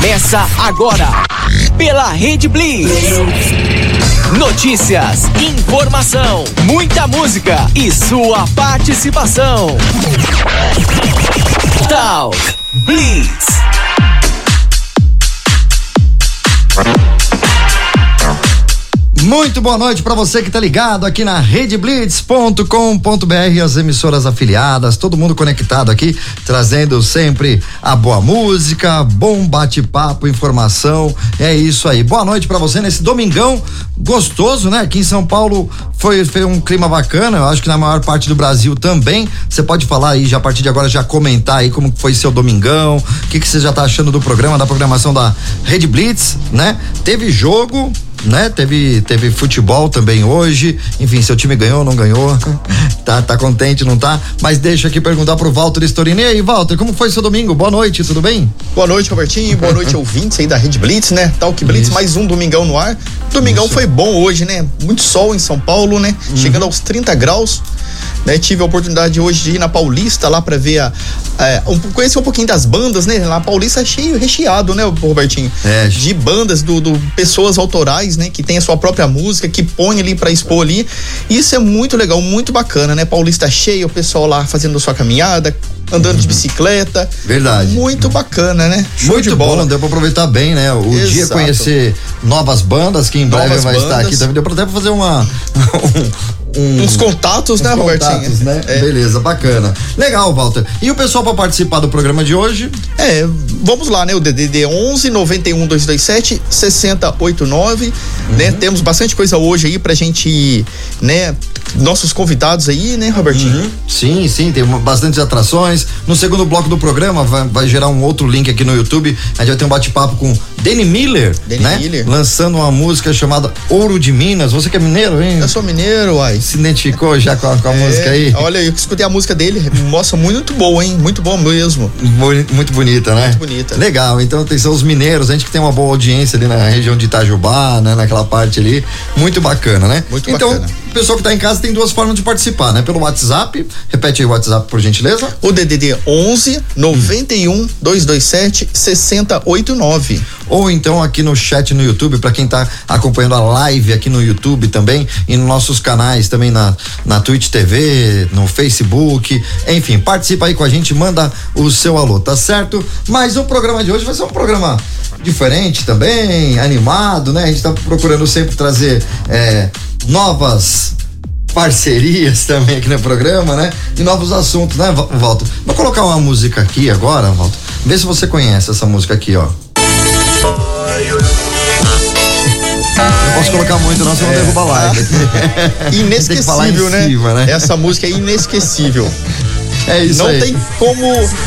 Começa agora pela Rede Blitz. Notícias, informação, muita música e sua participação. Talk Blitz. Muito boa noite para você que tá ligado aqui na redeblitz.com.br, as emissoras afiliadas, todo mundo conectado aqui, trazendo sempre a boa música, bom bate-papo, informação. É isso aí. Boa noite para você nesse domingão gostoso, né? Aqui em São Paulo foi, foi um clima bacana, eu acho que na maior parte do Brasil também. Você pode falar aí já a partir de agora já comentar aí como foi seu domingão, o que que você já tá achando do programa, da programação da Rede Blitz, né? Teve jogo, né? Teve, teve futebol também hoje. Enfim, seu time ganhou, não ganhou. tá, tá contente, não tá? Mas deixa aqui perguntar pro Walter Storini. E aí, Walter, como foi seu domingo? Boa noite, tudo bem? Boa noite, Robertinho. Boa noite, ouvintes aí da Rede Blitz, né? Talk Blitz, Isso. mais um domingão no ar. Domingão Isso. foi bom hoje, né? Muito sol em São Paulo, né? Uhum. Chegando aos 30 graus. Né, tive a oportunidade hoje de ir na Paulista lá para ver a, é, um, conhecer um pouquinho das bandas, né? Lá Paulista é cheio, recheado, né, Robertinho? É. De bandas do, do, pessoas autorais, né? Que tem a sua própria música, que põe ali para expor ali. Isso é muito legal, muito bacana, né? Paulista cheio, o pessoal lá fazendo a sua caminhada, andando uhum. de bicicleta. Verdade. Muito bacana, né? Show muito de bola. bom, deu pra aproveitar bem, né? O Exato. dia conhecer novas bandas, que em breve novas vai bandas. estar aqui também. Deu pra até fazer uma. um, uns contatos, né, Robertinho? Contatos, né? É. Beleza, bacana. Legal, Walter. E o pessoal para participar do programa de hoje? É, vamos lá, né? O DDD 11 91 227 6089, uhum. né? Temos bastante coisa hoje aí pra gente, né, nossos convidados aí, né, Robertinho? Uhum. Sim, sim, tem bastante atrações. No segundo bloco do programa vai, vai, gerar um outro link aqui no YouTube. A gente vai ter um bate-papo com Danny Miller, Danny né? Miller. Lançando uma música chamada Ouro de Minas. Você que é mineiro, hein? Eu sou mineiro, uai. Se identificou já com a, com a é, música aí? Olha, eu escutei a música dele, mostra muito boa, hein? Muito boa mesmo. Muito bonita, né? Muito bonita. Legal, então atenção os mineiros, a gente que tem uma boa audiência ali na região de Itajubá, né? Naquela parte ali, muito bacana, né? Muito então, bacana. O pessoal que tá em casa tem duas formas de participar, né? Pelo WhatsApp, repete aí o WhatsApp por gentileza. O DDD 11 91 227 6089 ou então aqui no chat no YouTube, para quem está acompanhando a live aqui no YouTube também e nos nossos canais também na, na Twitch TV, no Facebook, enfim, participa aí com a gente, manda o seu alô, tá certo? Mas o programa de hoje vai ser um programa diferente também, animado, né? A gente está procurando sempre trazer é, novas parcerias também aqui no programa, né? E novos assuntos, né, Walter? Vou colocar uma música aqui agora, Walter. Vê se você conhece essa música aqui, ó. Não posso colocar muito, não, senão é. derruba a live. inesquecível, né? Né? Essa música é inesquecível. É isso Não aí. tem como,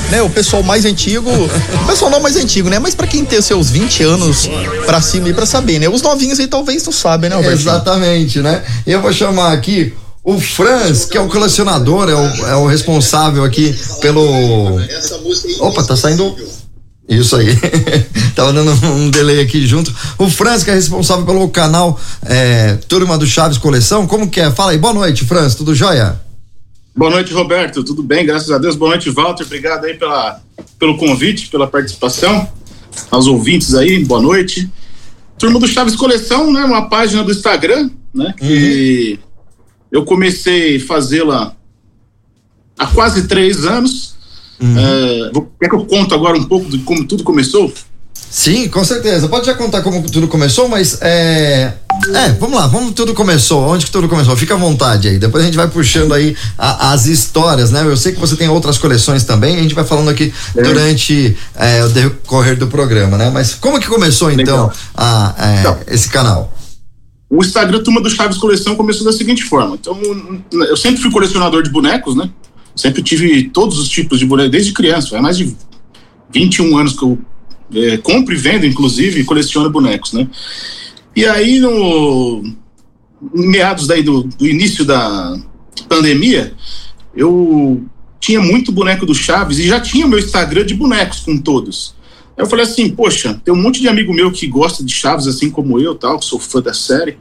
né, o pessoal mais antigo, o pessoal não mais antigo, né, mas para quem tem seus 20 anos para cima e para saber, né? Os novinhos aí talvez não sabem, né, Alberto? Exatamente, né? Eu vou chamar aqui o Franz, que é o colecionador, é o, é o responsável aqui pelo. Opa, tá saindo isso aí. Tava dando um delay aqui junto. O Franz, que é responsável pelo canal é, Turma do Chaves Coleção. Como que é? Fala aí. Boa noite, Franz. Tudo jóia? Boa noite, Roberto. Tudo bem? Graças a Deus. Boa noite, Walter. Obrigado aí pela, pelo convite, pela participação. Aos ouvintes aí, boa noite. Turma do Chaves Coleção, né? Uma página do Instagram, né? Que uhum. eu comecei a fazê-la há quase três anos Uhum. É, quer que eu conto agora um pouco de como tudo começou? Sim, com certeza. Pode já contar como tudo começou, mas é. É, vamos lá, vamos tudo começou. Onde que tudo começou? Fica à vontade aí. Depois a gente vai puxando aí a, as histórias, né? Eu sei que você tem outras coleções também. A gente vai falando aqui é. durante é, o decorrer do programa, né? Mas como que começou então a, é, então, esse canal? O Instagram Turma do Chaves Coleção começou da seguinte forma. Então, eu sempre fui colecionador de bonecos, né? Sempre tive todos os tipos de boneco, desde criança. É mais de 21 anos que eu é, compro e vendo, inclusive, e coleciono bonecos, né? E aí, no meados daí do, do início da pandemia, eu tinha muito boneco do Chaves e já tinha meu Instagram de bonecos com todos. Aí eu falei assim, poxa, tem um monte de amigo meu que gosta de Chaves, assim como eu, tal, que sou fã da série.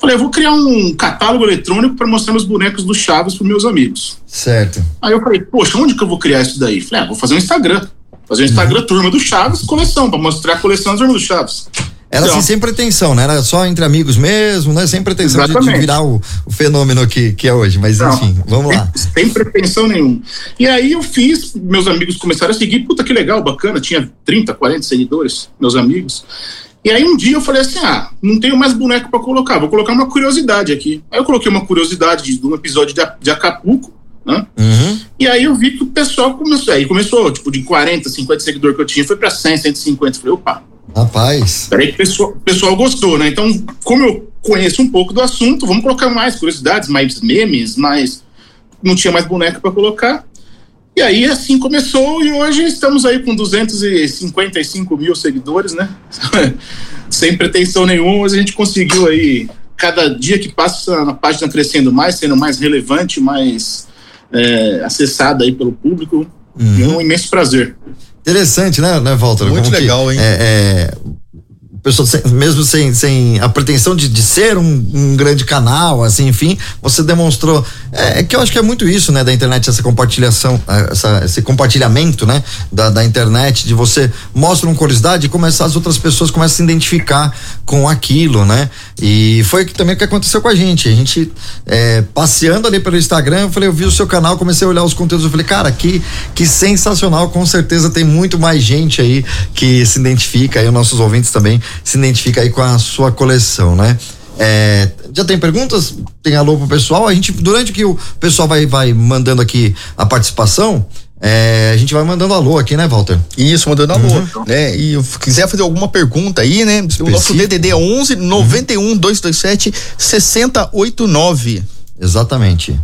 Falei, eu vou criar um catálogo eletrônico para mostrar meus bonecos do Chaves para meus amigos. Certo. Aí eu falei, poxa, onde que eu vou criar isso daí? Falei, ah, vou fazer um Instagram. Fazer um Instagram Turma do Chaves, coleção, para mostrar a coleção da Turma do Chaves. Era assim, sem pretensão, né? Era só entre amigos mesmo, né? Sem pretensão de, de, virar o, o, fenômeno que, que é hoje. Mas Não, enfim, vamos lá. Sem pretensão nenhuma. E aí eu fiz, meus amigos começaram a seguir, puta que legal, bacana, tinha 30, 40 seguidores, meus amigos. E aí um dia eu falei assim: ah, não tenho mais boneco para colocar, vou colocar uma curiosidade aqui. Aí eu coloquei uma curiosidade de um episódio de, de Acapulco, né? Uhum. E aí eu vi que o pessoal começou, aí começou, tipo, de 40, 50 seguidores que eu tinha, foi para 100, 150. Eu falei, opa, Rapaz. Peraí o pessoal, pessoal gostou, né? Então, como eu conheço um pouco do assunto, vamos colocar mais curiosidades, mais memes, mais. Não tinha mais boneco para colocar. E aí, assim começou, e hoje estamos aí com 255 mil seguidores, né? Sem pretensão nenhuma, mas a gente conseguiu aí, cada dia que passa, a página crescendo mais, sendo mais relevante, mais é, acessada aí pelo público. Uhum. É um imenso prazer. Interessante, né, né Walter? Muito Como legal, que, hein? É, é, pessoa mesmo sem, sem a pretensão de, de ser um, um, grande canal, assim, enfim, você demonstrou. É, é, que eu acho que é muito isso, né, da internet, essa compartilhação, é, essa, esse compartilhamento, né, da, da internet, de você mostra uma curiosidade e começar as outras pessoas começam a se identificar com aquilo, né? E foi também o que aconteceu com a gente. A gente é, passeando ali pelo Instagram, eu falei, eu vi o seu canal, comecei a olhar os conteúdos, eu falei, cara, que, que sensacional, com certeza tem muito mais gente aí que se identifica, aí os nossos ouvintes também se identifica aí com a sua coleção, né? É, já tem perguntas? Tem alô pro pessoal? A gente, durante que o pessoal vai, vai mandando aqui a participação, é, a gente vai mandando alô aqui, né, Walter? Isso, mandando alô. Uhum. Né? E quiser fazer alguma pergunta aí, né? Específico. O nosso DDD é 11 91 uhum. 227 6089. Exatamente.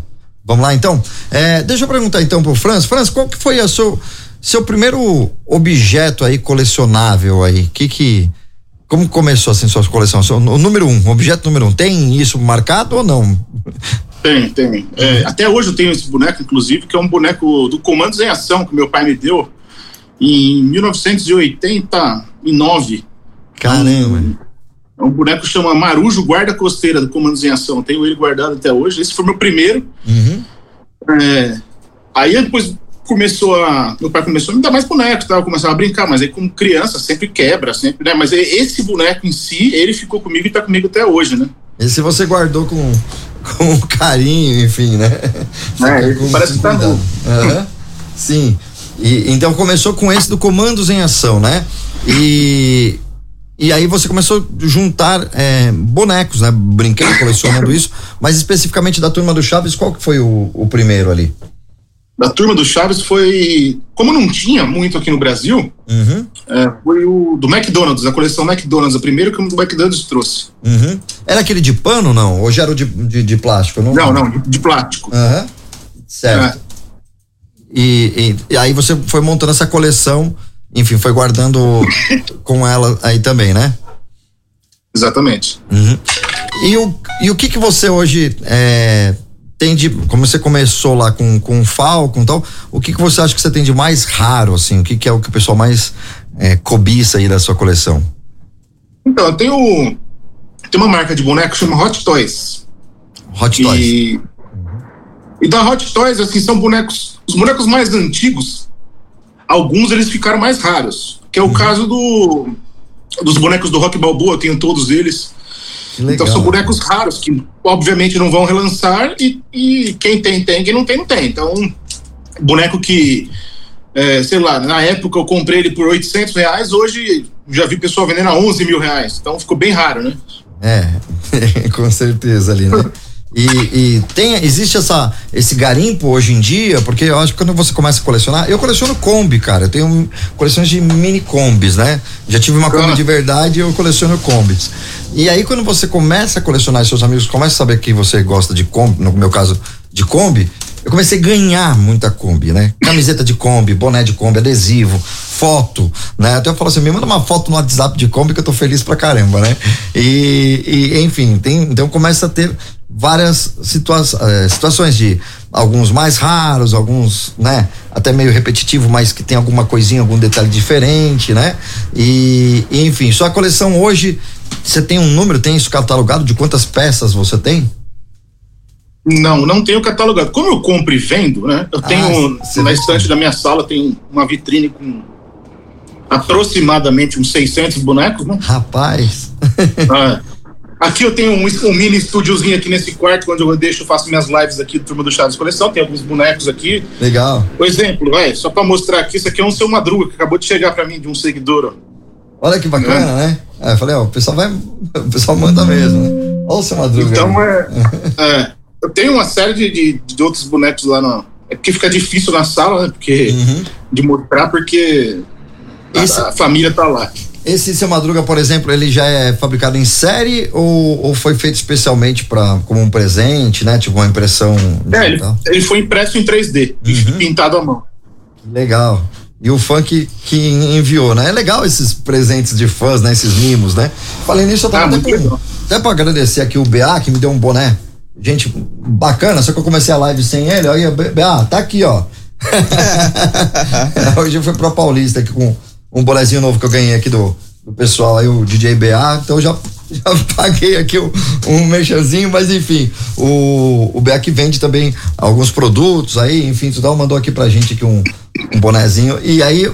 Vamos lá, então? É, deixa eu perguntar então pro Franz. Franz, qual que foi a seu, seu primeiro objeto aí colecionável aí? Que que como começou assim sua coleção? O número um, objeto número um, tem isso marcado ou não? Tem, tem. É, até hoje eu tenho esse boneco, inclusive, que é um boneco do Comandos em Ação que meu pai me deu em 1989. Caramba! É um boneco que chama Marujo Guarda Costeira do Comandos em Ação. Tenho ele guardado até hoje. Esse foi meu primeiro. Uhum. É, aí depois começou a. Meu pai começou a me dar mais bonecos, tal, começava a brincar, mas aí como criança sempre quebra, sempre, né? Mas esse boneco em si, ele ficou comigo e tá comigo até hoje, né? Esse você guardou com, com carinho, enfim, né? É, parece que tá novo. Uhum. Sim. E, então começou com esse do Comandos em Ação, né? E. E aí você começou a juntar é, bonecos, né? Brinquei colecionando isso, mas especificamente da turma do Chaves, qual que foi o, o primeiro ali? Da turma do Chaves foi. Como não tinha muito aqui no Brasil, uhum. é, foi o do McDonald's, a coleção McDonald's, a primeira que o McDonald's trouxe. Uhum. Era aquele de pano, não? Ou já era o de, de, de plástico? Não, não, não de, de, plástico. Uhum. Certo. É. E, e, e, aí você foi montando essa coleção, enfim, foi guardando com ela aí também, né? Exatamente. Uhum. E, o, e o que que você hoje é, tem de, como você começou lá com com Falcon e tal, o que que você acha que você tem de mais raro assim? O que que é o que o pessoal mais é, cobiça aí da sua coleção? Então, eu tenho tem uma marca de boneco que chama Hot Toys. Hot Toys. E, e da Hot Toys assim são bonecos, os bonecos mais antigos, alguns eles ficaram mais raros, que é o uhum. caso do dos bonecos do Rock Balboa, eu tenho todos eles. Então são bonecos raros que obviamente não vão relançar e, e quem tem, tem, quem não tem, não tem. Então, boneco que, é, sei lá, na época eu comprei ele por 800 reais, hoje já vi pessoal vendendo a 11 mil reais. Então ficou bem raro, né? É, com certeza ali, né? E, e, tem, existe essa, esse garimpo hoje em dia, porque eu acho que quando você começa a colecionar, eu coleciono Kombi, cara. Eu tenho coleções de mini Kombis, né? Já tive uma Kombi de verdade e eu coleciono Kombis. E aí, quando você começa a colecionar, seus amigos começam a saber que você gosta de Kombi, no meu caso, de Kombi, eu comecei a ganhar muita Kombi, né? Camiseta de Kombi, boné de Kombi, adesivo, foto, né? Até eu falo assim, me manda uma foto no WhatsApp de Kombi que eu tô feliz pra caramba, né? E, e enfim, tem, então começa a ter várias situa eh, situações de alguns mais raros, alguns, né, até meio repetitivo, mas que tem alguma coisinha, algum detalhe diferente, né? E, e enfim, sua coleção hoje, você tem um número, tem isso catalogado de quantas peças você tem? Não, não tenho catalogado. Como eu compro e vendo, né? Eu tenho ah, na estante da minha sala tem uma vitrine com aproximadamente uns 600 bonecos, né? Rapaz. Ah, aqui eu tenho um, um mini estúdiozinho aqui nesse quarto, onde eu deixo, faço minhas lives aqui do Turma do Chaves Coleção, tem alguns bonecos aqui. Legal. Por exemplo, vai, só pra mostrar aqui, isso aqui é um Seu Madruga, que acabou de chegar pra mim, de um seguidor, ó. Olha que bacana, né? É, eu falei, ó, o pessoal vai. O pessoal manda mesmo, né? Olha o seu madruga. Então é, é, Eu tenho uma série de, de, de, outros bonecos lá no. É porque fica difícil na sala, né? Porque, Uhum. de mostrar, porque a- Esse- a, família tá lá. Esse seu madruga, por exemplo, ele já é fabricado em série ou, ou foi feito especialmente para como um presente, né? Tipo uma impressão É, ele, ele foi impresso em 3D, Uhum. pintado à mão. Legal. E o fã que, enviou, né? É legal esses presentes de fãs, né? Esses mimos, né? Falei nisso, eu tava Ah, até, legal. até pra agradecer aqui o BA, que me deu um boné. Gente bacana, só que eu comecei a live sem ele. Aí, BA, tá aqui, ó. Hoje eu fui pra Paulista aqui com um bonezinho novo que eu ganhei aqui do, do pessoal aí, o DJ BA. Então eu já, já paguei aqui um, um mexazinho, mas enfim. O, o BA que vende também alguns produtos aí, enfim, tudo mandou aqui pra gente aqui um, um bonezinho. E aí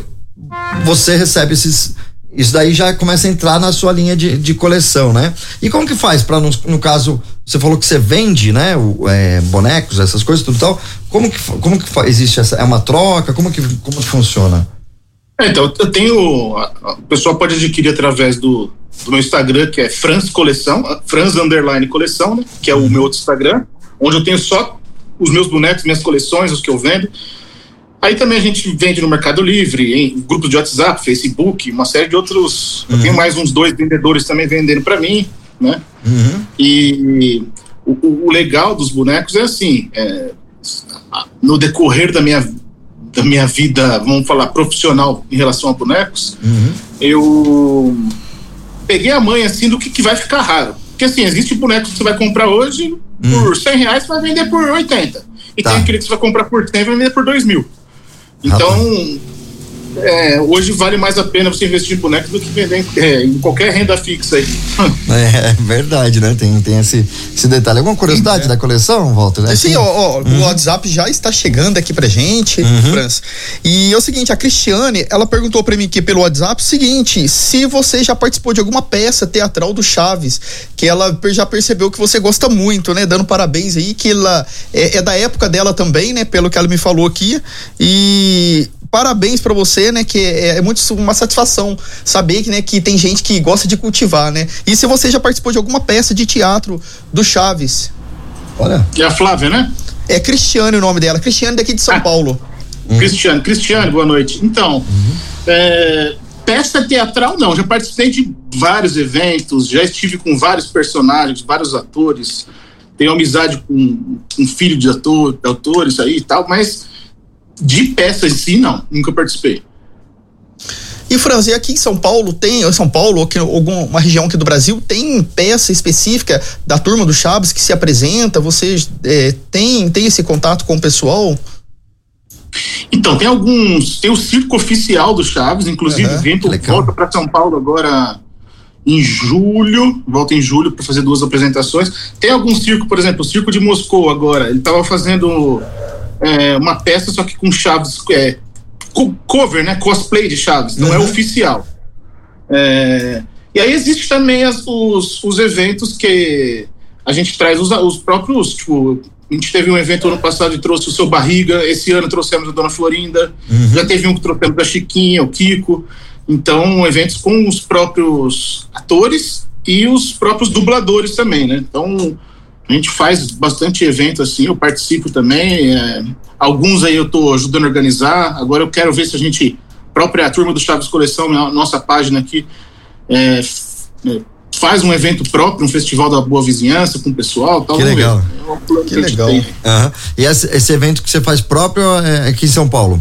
você recebe esses. Isso daí já começa a entrar na sua linha de, de coleção, né? E como que faz para no, no caso você falou que você vende, né? O, é, bonecos, essas coisas, tudo e tal. Como que como que existe essa é uma troca? Como que como que funciona? É, então, eu tenho. O pessoal pode adquirir através do, do meu Instagram, que é Franz Coleção, Franz Underline Coleção, né? Que é o meu outro Instagram, onde eu tenho só os meus bonecos, minhas coleções, os que eu vendo. Aí também a gente vende no Mercado Livre, em grupos de WhatsApp, Facebook, uma série de outros. Eu tenho mais uns dois vendedores também vendendo para mim, né? E o, o- legal dos bonecos é assim, é, no decorrer da minha, da minha vida, vamos falar, profissional em relação a bonecos, eu peguei a mãe assim do que, que vai ficar raro. Porque assim, existe boneco que você vai comprar hoje por 100 reais, você vai vender por 80. E Tá. tem aquele que você vai comprar por 100 e vai vender por 2 mil. Então, é, hoje vale mais a pena você investir em boneco do que vender em, é, em qualquer renda fixa aí. É, verdade, né? Tem, tem esse, esse detalhe. Alguma curiosidade da coleção, Walter? né? Sim, ó, ó, o WhatsApp já está chegando aqui pra gente, Franz. E é o seguinte, a Cristiane, ela perguntou pra mim aqui pelo WhatsApp o seguinte, se você já participou de alguma peça teatral do Chaves, que ela já percebeu que você gosta muito, né? Dando parabéns aí, que ela é, é da época dela também, né? Pelo que ela me falou aqui. E parabéns pra você, né? Que é, é muito uma satisfação saber que, né, que tem gente que gosta de cultivar, né? E se você já participou de alguma peça de teatro do Chaves? Olha. E a Flávia, né? É Cristiane o nome dela, Cristiane daqui de São Ah. Paulo. Cristiano. Cristiano, boa noite. Então, é, peça teatral não, já participei de vários eventos, já estive com vários personagens, vários atores, tenho amizade com um filho de ator, de atores aí e tal, mas de peça em si, não, nunca participei. E Franz, e aqui em São Paulo tem, ou São Paulo, ou alguma região aqui do Brasil, tem peça específica da turma do Chaves que se apresenta? Você é, tem, tem esse contato com o pessoal? Então, tem alguns. Tem o circo oficial do Chaves, inclusive Aham, vem por volta para São Paulo agora em julho. Volta em julho para fazer duas apresentações. Tem algum circo, por exemplo, o Circo de Moscou agora. Ele estava fazendo é, uma peça, só que com Chaves. É, co- cover, né? Cosplay de Chaves, não é Uhum. oficial. É, e aí existe também as- os, os eventos que a gente traz os, os próprios, tipo, a gente teve um evento ano passado e trouxe o seu Barriga, esse ano trouxemos a Dona Florinda, já teve um que trouxemos da Chiquinha, o Kiko. Então, eventos com os próprios atores e os próprios dubladores também, né? Então, a gente faz bastante evento assim, eu participo também. é, alguns aí eu tô ajudando a organizar. Agora eu quero ver se a gente, própria turma do Chaves Coleção, nossa página aqui, é, é, faz um evento próprio, um festival da boa vizinhança com o pessoal. Tal, Que legal. É Que gente legal. Aham. E esse, esse evento que você faz próprio é aqui em São Paulo?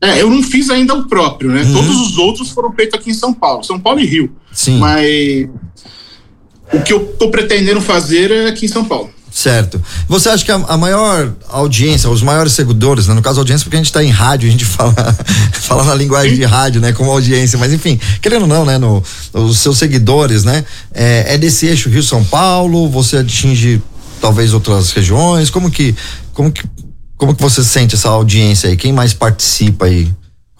É, eu não fiz ainda o próprio, né? Todos os outros foram feitos aqui em São Paulo, São Paulo e Rio. Sim. Mas o que eu tô pretendendo fazer é aqui em São Paulo. Certo. Você acha que a, a maior audiência, os maiores seguidores, né? no caso audiência, porque a gente está em rádio, a gente fala, fala na linguagem de rádio, né? Como audiência, mas enfim, querendo ou não, né? No, os seus seguidores, né? É, é desse eixo Rio-São Paulo, você atinge talvez outras regiões, como que, como que, como que você sente essa audiência aí? Quem mais participa aí?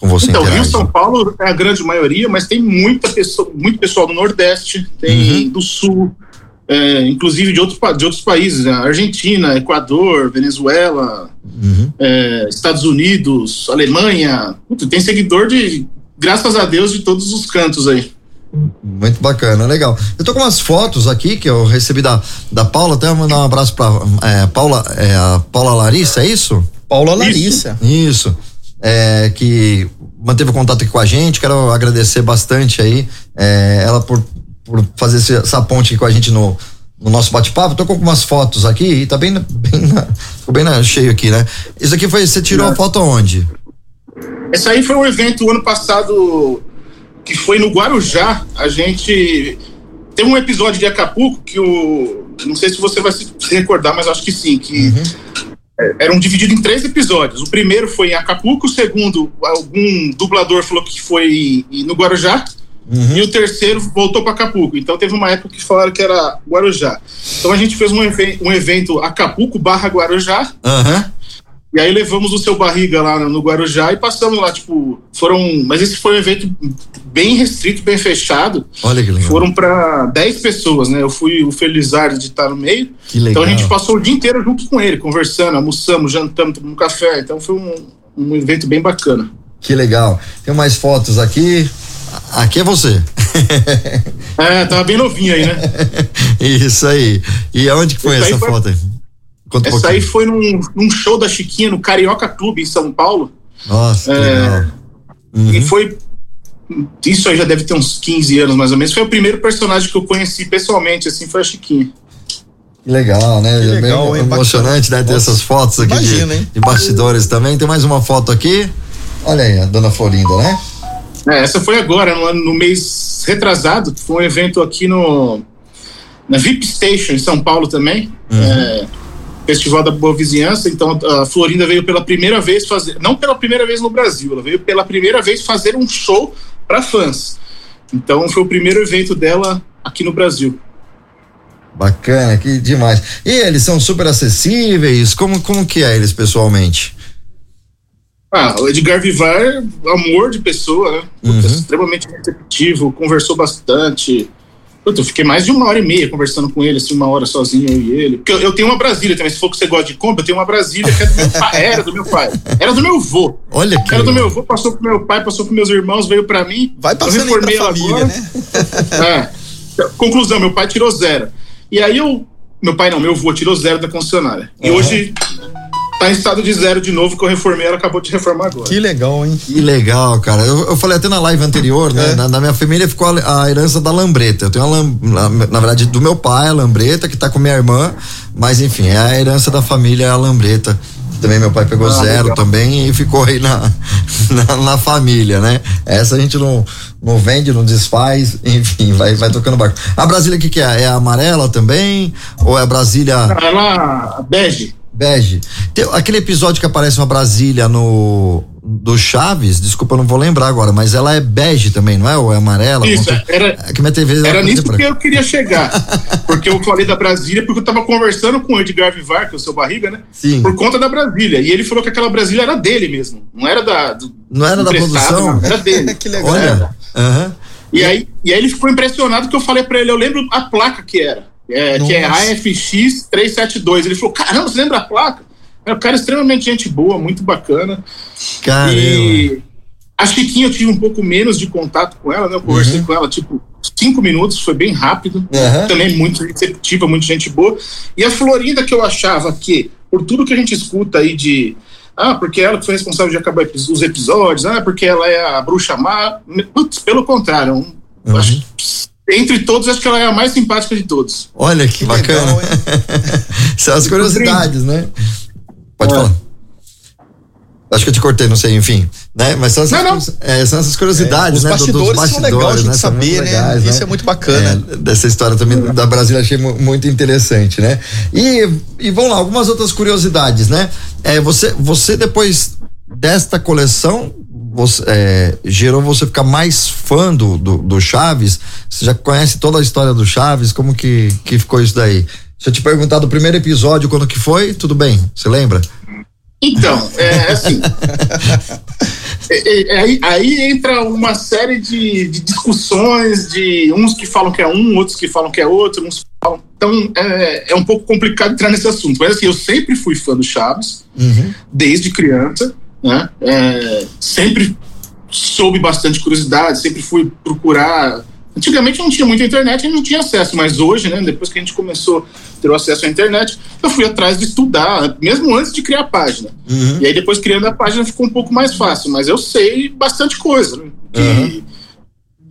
Com você Então, interage? Rio São Paulo é a grande maioria, mas tem muita pessoa, muito pessoal do Nordeste, tem Uhum. do Sul, é, inclusive de, outros de outros países, né? Argentina, Equador, Venezuela, Uhum. é, Estados Unidos, Alemanha. Puta, tem seguidor de, graças a Deus, de todos os cantos aí. Muito bacana, legal. Eu tô com umas fotos aqui que eu recebi da, da Paula, até mandar um abraço pra é, Paula, é, a Paula Larissa, é isso? Paula Larissa. Isso. É, que manteve contato aqui com a gente. Quero agradecer bastante aí é, ela por, por fazer esse- essa ponte aqui com a gente no, no nosso bate-papo. Tô com algumas fotos aqui e tá bem, na- bem, na- ficou bem na- cheio aqui, né? Isso aqui foi, você tirou a foto onde? Esse aí foi um evento ano passado que foi no Guarujá. A gente teve um episódio de Acapulco que o. Não sei se você vai se, recordar, mas acho que sim. Que é, eram divididos em três episódios. O primeiro foi em Acapulco, o segundo, algum dublador falou que foi no Guarujá. E o terceiro voltou para Acapulco. Então teve uma época que falaram que era Guarujá. Então a gente fez um, um evento Acapulco barra Guarujá. Aham. E aí levamos o seu barriga lá no Guarujá e passamos lá, tipo, foram. Mas esse foi um evento bem restrito, bem fechado. Olha que legal. Foram para 10 pessoas, né? Eu fui o Felizardo de estar no meio. Que legal. Então a gente passou o dia inteiro junto com ele, conversando, almoçamos, jantamos, tomamos café. Então foi um, um evento bem bacana. Que legal. Tem mais fotos aqui. Aqui é você. É, tava bem novinho aí, né? Isso aí. E aonde que foi essa foi- foto aí? Conta um Essa aí pouquinho. foi num, num show da Chiquinha no Carioca Clube em São Paulo. Nossa, É. Uhum. E foi. Isso aí já deve ter uns 15 anos mais ou menos. Foi o primeiro personagem que eu conheci pessoalmente, assim, foi a Chiquinha. Que legal, né? Que É legal, bem hein? emocionante, né? Ter Nossa, essas fotos aqui de, imagina, hein? de bastidores também. Tem mais uma foto aqui. Olha aí, a dona Florinda, né? É, essa foi agora, no, no mês retrasado, que foi um evento aqui no na VIP Station, em São Paulo também. É, Festival da Boa Vizinhança. Então a Florinda veio pela primeira vez fazer, não pela primeira vez no Brasil, ela veio pela primeira vez fazer um show para fãs. Então foi o primeiro evento dela aqui no Brasil. Bacana, que demais. E eles são super acessíveis? Como, como que é eles pessoalmente? Ah, o Edgar Vivar, amor de pessoa, né? Uhum. Extremamente receptivo, conversou bastante. Puta, eu fiquei mais de uma hora e meia conversando com ele, assim, uma hora sozinho, eu e ele. Porque eu, eu tenho uma Brasília também, se for que você gosta de compra, eu tenho uma Brasília que é do meu pai, era do meu pai. Era do meu avô. Olha que Era do meu avô, passou pro meu pai, passou pros meus irmãos, veio pra mim. Vai eu passando aí reformei pra família, agora. né? É. Conclusão, meu pai tirou zero. E aí eu. Meu pai não, meu avô tirou zero da concessionária. E Aham. hoje tá em estado de zero de novo, que eu reformei, ela acabou de reformar agora. Que legal, hein? Que legal, cara. Eu, eu falei até na live anterior, né? É. Na, na minha família ficou a, a herança da lambreta. Eu tenho a lam, na, na verdade, do meu pai, a lambreta, que tá com minha irmã. Mas enfim, é a herança da família, é a lambreta. Também meu pai pegou Ah, zero legal. também e ficou aí na, na, na família, né? Essa a gente não, não vende, não desfaz, enfim, vai, vai tocando barco. A Brasília, o que, que é? É a amarela também? Ou é a Brasília Ela, bege. Bege? Tem aquele episódio que aparece uma Brasília no do Chaves, desculpa, eu não vou lembrar agora, mas ela é bege também, não é? Ou é amarela? Isso, era, É que minha TV era é nisso branca. que eu queria chegar. Porque eu falei da Brasília, porque eu tava conversando com o Edgar Vivar, que é o seu barriga, né? Sim. Por conta da Brasília. E ele falou que aquela Brasília era dele mesmo. Não era da. do- Não era da produção? não, Era dele. que legal. Olha, aham. E aí, e aí ele ficou impressionado que eu falei pra ele, eu lembro a placa que era. É, que é Nossa. AFX 372. Ele falou: caramba, você lembra a placa? É um cara extremamente gente boa, muito bacana. Caramba. E a Chiquinha eu tive um pouco menos de contato com ela, né? Eu conversei com ela, tipo, cinco minutos, foi bem rápido. Uhum. Também muito receptiva, muito gente boa. E a Florinda, que eu achava que, por tudo que a gente escuta aí de. Ah, porque ela que foi responsável de acabar os episódios, ah, porque ela é a bruxa má. Putz, pelo contrário. um- Uhum. acho que, entre todos, acho que ela é a mais simpática de todos. Olha que, Que bacana. legal, hein? São as curiosidades, né? Pode É. falar. Acho que eu te cortei, não sei, enfim. Né? Mas são essas, Não, não. é, são essas curiosidades, É, né? os do- dos bastidores são legais a gente né? Saber, né? legais, Isso é muito bacana. É, dessa história também da Brasília achei mu- muito interessante, né? E, e vamos lá, algumas outras curiosidades, né? É, você, você depois desta coleção você, é, gerou você ficar mais fã do, do, do Chaves? Você já conhece toda a história do Chaves? Como que, que ficou isso daí? Se eu te perguntar do primeiro episódio, quando que foi, tudo bem, você lembra? Então, é assim. é, é, aí, aí entra uma série de, de, discussões de uns que falam que é um, outros que falam que é outro, uns falam. Então é, é um pouco complicado entrar nesse assunto. Mas assim, eu sempre fui fã do Chaves, uhum. desde criança, né? É, sempre soube bastante curiosidade, sempre fui procurar Antigamente não tinha muita internet e não tinha acesso, mas hoje, né, depois que a gente começou a ter o acesso à internet, eu fui atrás de estudar, mesmo antes de criar a página. Uhum. E aí depois criando a página ficou um pouco mais fácil, mas eu sei bastante coisa. Né, que, uhum.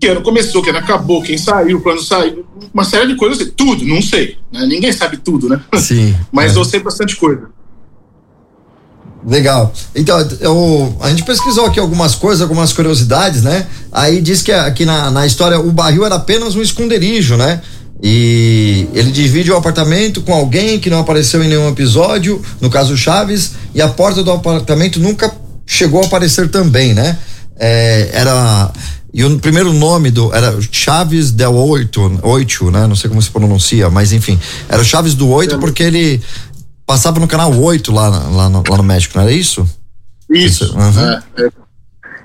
que ano começou, que ano acabou, quem saiu, quando saiu, uma série de coisas, tudo, não sei. Né, ninguém sabe tudo, né? Sim. mas é. eu sei bastante coisa. Legal. Então, eu, a gente pesquisou aqui algumas coisas, algumas curiosidades, né? Aí diz que aqui na, na história o barril era apenas um esconderijo, né? E ele divide o apartamento com alguém que não apareceu em nenhum episódio, no caso Chaves, e a porta do apartamento nunca chegou a aparecer também, né? É, era. E o primeiro nome do. Era Chaves del Oito, Oito, né? Não sei como se pronuncia, mas enfim. Era Chaves do Oito porque ele Passava no canal 8 lá, lá, no, lá no México, não era isso? Isso. Uhum. É, é.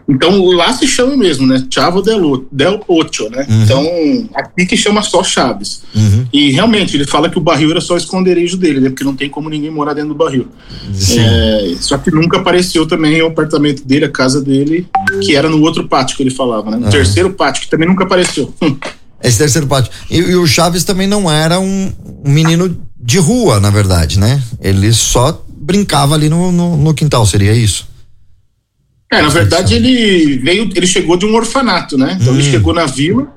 Então lá se chama mesmo, né? Chavo del, del Ocho, né? Uhum. Então aqui que chama só Chaves. Uhum. E realmente ele fala que o barril era só o esconderijo dele, né? Porque não tem como ninguém morar dentro do barril. É, só que nunca apareceu também o apartamento dele, a casa dele, que era no outro pátio que ele falava, né? No terceiro pátio, que também nunca apareceu. Esse terceiro pátio. E, e, o Chaves também não era um menino de rua, na verdade, né? Ele só brincava ali no, no, no quintal, seria isso? É, na verdade ele veio, ele chegou de um orfanato, né? Então hum. ele chegou na vila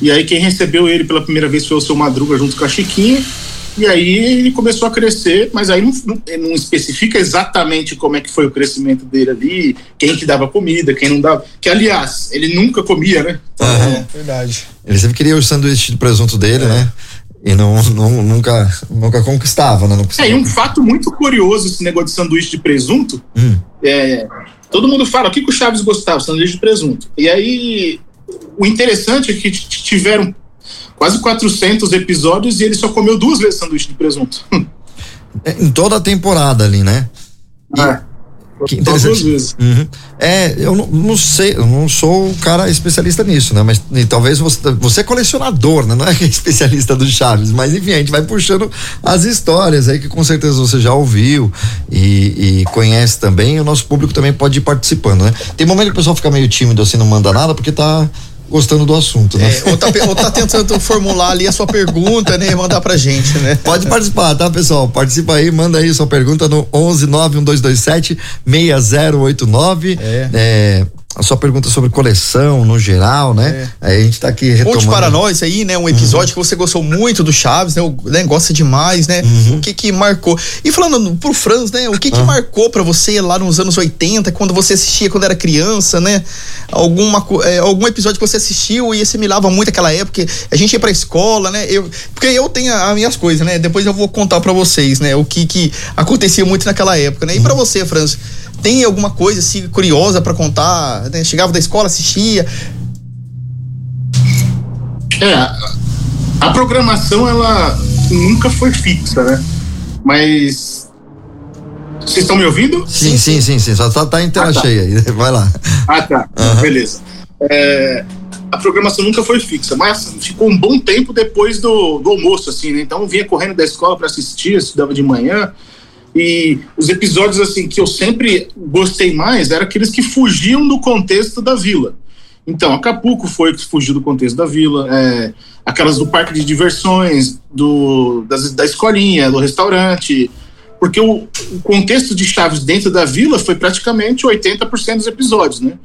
e aí quem recebeu ele pela primeira vez foi o seu Madruga junto com a Chiquinha. E aí ele começou a crescer, mas aí não, não, não, especifica exatamente como é que foi o crescimento dele ali, quem que dava comida, quem não dava. Que, aliás, ele nunca comia, né? Então, é, verdade. Ele sempre queria o sanduíche de presunto dele, é. né? E não, não, nunca, nunca conquistava, né? Não é, e um fato muito curioso esse negócio de sanduíche de presunto. Hum. É, todo mundo fala, o que, que o Chaves gostava? Sanduíche de presunto. E aí, o interessante é que tiveram quase 400 episódios e ele só comeu duas vezes sanduíche de presunto. É, em toda a temporada ali, né? E, é. Que interessante. Uhum. É, eu não, não, sei, eu não sou o cara especialista nisso, né? Mas talvez você, você é colecionador, né? Não é, é especialista do Chaves, mas enfim, a gente vai puxando as histórias aí que com certeza você já ouviu e, e conhece também. E o nosso público também pode ir participando, né? Tem momento que o pessoal fica meio tímido assim, não manda nada, porque tá gostando do assunto, né? É, ou, tá, ou tá tentando formular ali a sua pergunta, né? E mandar pra gente, né? Pode participar, tá, pessoal? Participa aí, manda aí sua pergunta no 11 91227 6089. É. é a sua pergunta sobre coleção no geral, né? É. Aí a gente tá aqui retomando. Conte para nós aí, né? Um episódio uhum. que você gostou muito do Chaves, né? O, né? Gosta demais, né? Uhum. O que que marcou? E falando pro Franz, né? O que que uhum. marcou para você lá nos anos 80, quando você assistia quando era criança, né? Alguma, é, algum episódio que você assistiu e assimilava muito aquela época, a gente ia pra escola, né? Eu, porque eu tenho as minhas coisas, né? Depois eu vou contar para vocês, né? O que que acontecia muito naquela época, né? E para uhum. você, Franz, tem alguma coisa assim curiosa para contar? Né? Chegava da escola, assistia? É, a programação ela nunca foi fixa, né? Mas vocês estão me ouvindo? Sim, sim, sim, sim. Só tá, tá em tela ah, tá. cheia aí. Vai lá. Ah, tá. Uhum. Beleza. É, a programação nunca foi fixa, mas ficou um bom tempo depois do, do almoço, assim, né? Então eu vinha correndo da escola para assistir, estudava de manhã. E os episódios assim que eu sempre gostei mais eram aqueles que fugiam do contexto da vila. Então, Acapulco foi que fugiu do contexto da vila, é, aquelas do parque de diversões, do, das, da escolinha, do restaurante, porque o, o, contexto de Chaves dentro da vila foi praticamente 80% dos episódios, né?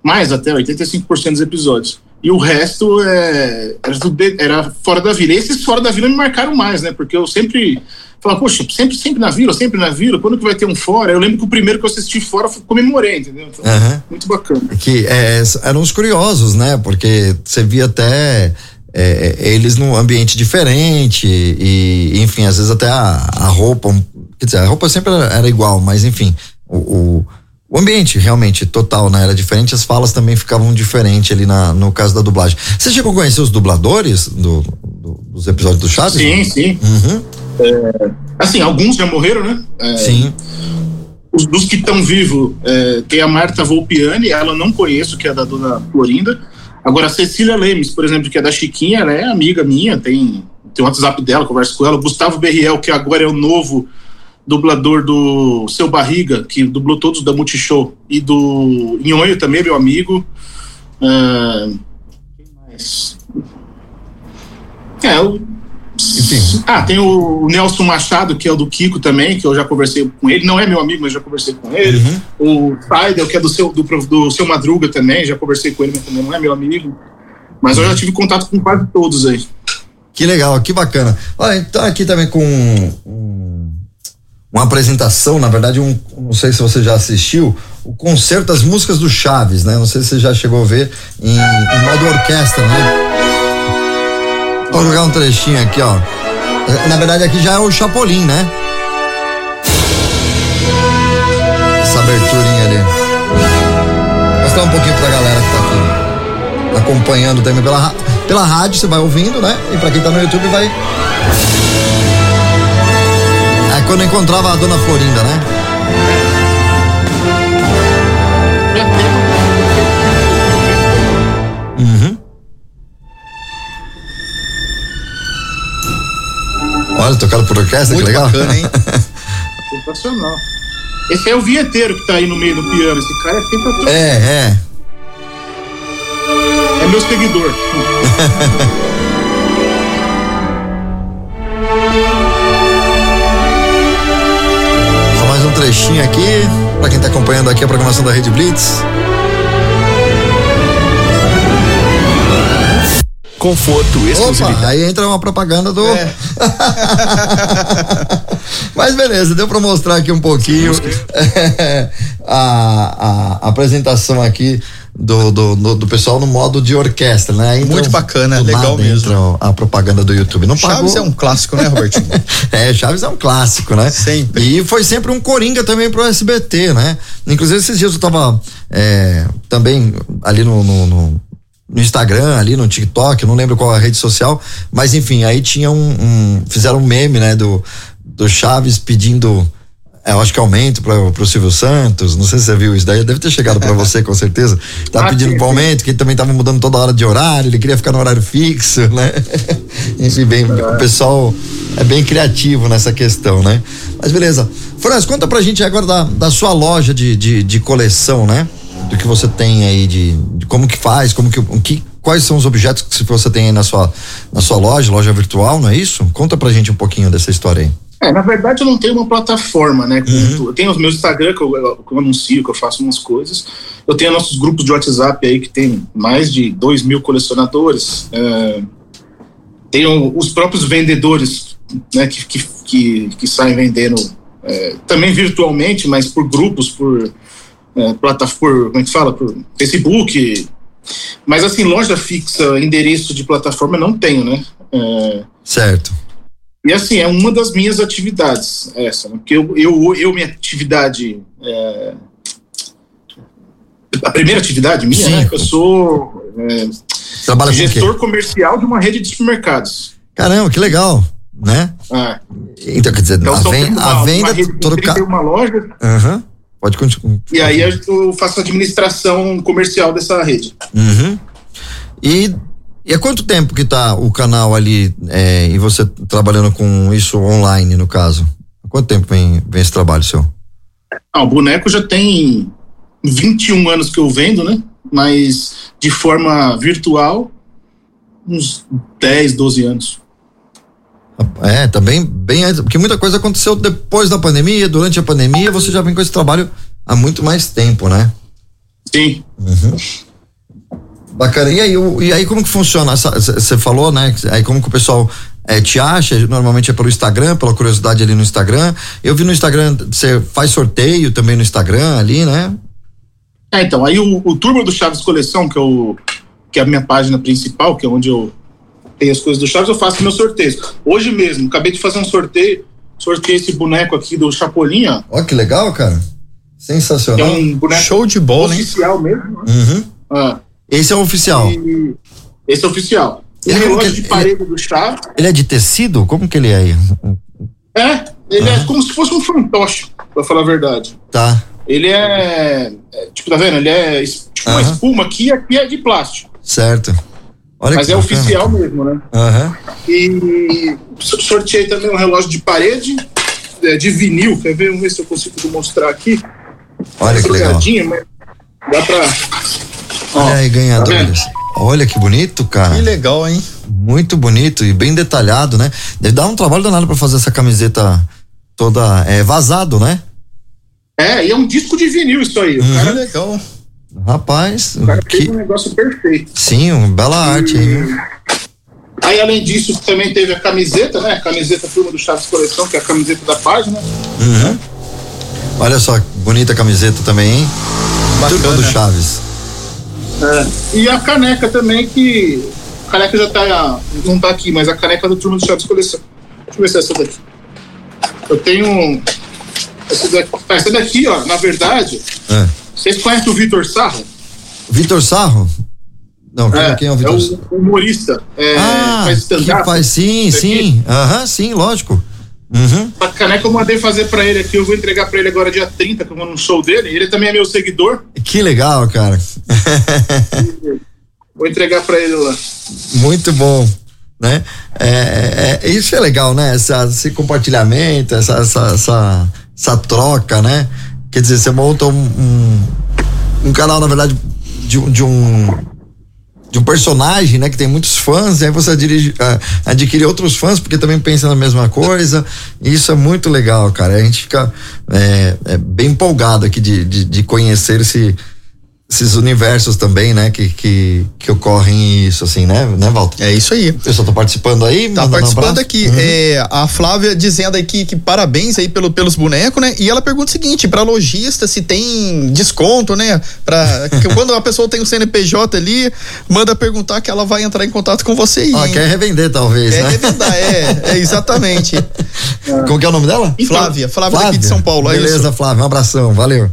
Mais até 85% dos episódios. E o resto é, era, era, fora da vila. Esses fora da vila me marcaram mais, né? Porque eu sempre falar, poxa, sempre, sempre na vila, sempre na vila, quando que vai ter um fora? Eu lembro que o primeiro que eu assisti fora comemorei, entendeu? Então, uhum. Muito bacana. Que é, eram os curiosos, né? Porque você via até é, eles num ambiente diferente e, enfim, às vezes até a, a roupa, quer dizer, a roupa sempre era, era igual, mas enfim, o, o, o, ambiente realmente total, né? Era diferente, as falas também ficavam diferentes ali na, no caso da dublagem. Você chegou a conhecer os dubladores do, do, dos episódios do Chaves? Sim, sim. Uhum. É, assim, alguns já morreram, né? É, Sim. os dos que estão vivos, é, tem a Marta Volpiani, ela não conheço, que é da dona Florinda. Agora, a Cecília Lemes, por exemplo, que é da Chiquinha, ela é amiga minha, tem, tem o WhatsApp dela, converso com ela. O Gustavo Berriel, que agora é o novo dublador do Seu Barriga, que dublou todos da Multishow, e do Nhonho também, meu amigo. Ah, quem mais? É, o Enfim. ah, tem o Nelson Machado, que é o do Kiko também, que eu já conversei com ele. Não é meu amigo, mas já conversei com ele. O Saidel, que é do seu, do, do seu Madruga também, já conversei com ele, mas também não é meu amigo. Mas eu já tive contato com quase todos aí. Que legal, que bacana. Olha, então aqui também com um- uma apresentação, na verdade, um, não sei se você já assistiu, o concerto das músicas do Chaves, né? Não sei se você já chegou a ver em, em modo orquestra, né? Vou jogar um trechinho aqui, ó. Eh, Na verdade, aqui já é o Chapolin, né? Essa aberturinha ali. Mostrar um pouquinho pra galera que tá aqui acompanhando também pela, pela rádio, você vai ouvindo, né? E pra quem tá no YouTube vai. É quando eu encontrava a dona Florinda, né? Olha, tocado por orquestra, Muito que legal. bacana, hein? Sensacional. Esse é o vinheteiro que tá aí no meio do piano. Esse cara é sensacional. É, é. É meu seguidor. Só mais um trechinho aqui, pra quem tá acompanhando aqui a programação da Rede Blitz. Conforto, Opa, exclusividade. aí entra uma propaganda do. É. Mas beleza, deu pra mostrar aqui um pouquinho a, a apresentação aqui do, do, do, do pessoal no modo de orquestra, né? Entra Muito bacana, legal mesmo. a propaganda do YouTube. Não Chaves pagou. é um clássico, né, Robertinho? É, Chaves é um clássico, né? Sempre. E foi sempre um coringa também pro SBT, né? Inclusive, esses dias eu tava é, também ali no, no, no- no Instagram, ali no TikTok, não lembro qual a rede social, mas enfim, aí tinha um. um- fizeram um meme, né, do, do Chaves pedindo. é, Eu acho que aumento para pro Silvio Santos. Não sei se você viu isso daí. Deve ter chegado para você, com certeza. Tá Ah, pedindo sim. aumento, que ele também tava mudando toda hora de horário, ele queria ficar no horário fixo, né? Enfim, bem, o pessoal é bem criativo nessa questão, né? Mas beleza. Franz, conta pra gente agora da, da sua loja de, de, de coleção, né? Do que você tem aí, de, de como que faz, como que, que, quais são os objetos que você tem aí na sua, na sua loja, loja virtual, não é isso? Conta pra gente um pouquinho dessa história aí. É, na verdade eu não tenho uma plataforma, né? tu- Eu tenho os meus Instagram que eu, eu- que eu anuncio, que eu faço umas coisas. Eu tenho nossos grupos de WhatsApp aí que tem mais de 2 mil colecionadores. É, tenho os próprios vendedores, né? Que, que, que, que saem vendendo é, também virtualmente, mas por grupos, por é, plataforma, como é que fala? Por Facebook. Mas assim, loja fixa, endereço de plataforma não tenho, né? É, Certo. e assim, é uma das minhas atividades, essa, né? Porque eu, eu, eu minha atividade. é, a primeira atividade minha, Sim. né? Eu sou é, gestor comercial de uma rede de supermercados. Caramba, que legal, né? Ah, Então, quer dizer, então, a, ven- uma, a uma venda. rede de Todo ca... 31 lojas, Aham. Pode continuar. e aí eu faço administração comercial dessa rede. Uhum. E, e há quanto tempo que tá o canal ali é, e você trabalhando com isso online, no caso? Há quanto tempo vem, vem esse trabalho seu? Ah, o boneco já tem 21 anos que eu vendo, né? Mas de forma virtual, uns 10, 12 anos. É, também bem antes, porque muita coisa aconteceu depois da pandemia, durante a pandemia, você já vem com esse trabalho há muito mais tempo, né? Sim. Bacana. E aí, e aí como que funciona? Você falou, né? Aí como que o pessoal eh, te acha? Normalmente é pelo Instagram, pela curiosidade ali no Instagram. Eu vi no Instagram, você faz sorteio também no Instagram ali, né? É, então, aí o, o Turma do Chaves Coleção, que é, o, que é a minha página principal, que é onde eu tenho as coisas do Chaves, eu faço meus sorteios. Hoje mesmo, acabei de fazer um sorteio, sorteio esse boneco aqui do Chapolin, ó, Ó, que legal, cara. que é Sensacional. um boneco Show de bola, hein? oficial mesmo. né? Uhum. Ah, Esse é o oficial. e esse é oficial. O Ele é como relógio que de ele- parede do Chaves. Ele é de tecido? Como que ele é aí? É, Ele é como se fosse um fantoche, pra falar a verdade. Tá. Ele é, é, Tipo, tá vendo? Ele é tipo uma Aham. espuma aqui, aqui é de plástico. Certo. Olha Mas é bacana. oficial mesmo, né? Aham. E so- sorteei também um relógio de parede, é, de vinil. Quer ver? Vamos ver se eu consigo te mostrar aqui. Olha que legal. Mas dá pra. Ó, Olha aí, tá ganhadores. vendo? Olha que bonito, cara. Que legal, hein? Muito bonito e bem detalhado, né? Deve dar um trabalho danado pra fazer essa camiseta toda é, vazado, né? É, e é um disco de vinil isso aí. Que cara, legal. Rapaz, o cara fez que um negócio perfeito. sim, uma bela arte aí. Aí, além disso, também teve a camiseta, né? A camiseta Turma do Chaves Coleção, que é a camiseta da página. Uhum. Olha só, bonita camiseta também, hein? Turma do Chaves. É. E a caneca também, que. A caneca já tá. Não tá aqui, mas a caneca do Turma do Chaves Coleção. Deixa eu ver se é essa daqui. Eu tenho. Essa daqui, essa daqui ó, na verdade, É. vocês conhecem o Vitor Sarro? Vitor Sarro? Não, quem, quem é o Vitor Sarro? o humorista. É, Ah, faz que stand-up. faz, sim, sim. Aham, sim, lógico. Uhum. A caneca eu mandei fazer pra ele aqui. Eu vou entregar pra ele agora dia 30, que eu vou num show dele. Ele também é meu seguidor. Que legal, cara. Vou entregar pra ele lá. Muito bom, né? É, é- isso é legal, né? Essa, esse compartilhamento, essa, essa, essa, essa troca, né? Quer dizer, você monta um, um, um canal, na verdade, de, de um de um personagem, né, que tem muitos fãs, e aí você dirige, ah, adquire outros fãs porque também pensa na mesma coisa. E isso é muito legal, cara. A gente fica é, é bem empolgado aqui de, de, de conhecer esse, esses universos também, né, que, que, que ocorrem isso, assim, né, né, Walter? É isso aí. O pessoal tá participando aí? Tá participando abraço? aqui. Uhum. É, a Flávia dizendo aqui que parabéns aí pelo, pelos bonecos, né? E ela pergunta o seguinte: pra lojista se tem desconto, né? Pra, quando a pessoa tem o CNPJ ali, manda perguntar que ela vai entrar em contato com você aí. Ah, quer revender, talvez, Quer né? revendar, é, é exatamente. Como que é o nome dela? Então, Flávia, Flávia daqui de São Paulo, é Beleza, isso. Flávia, um abração, valeu.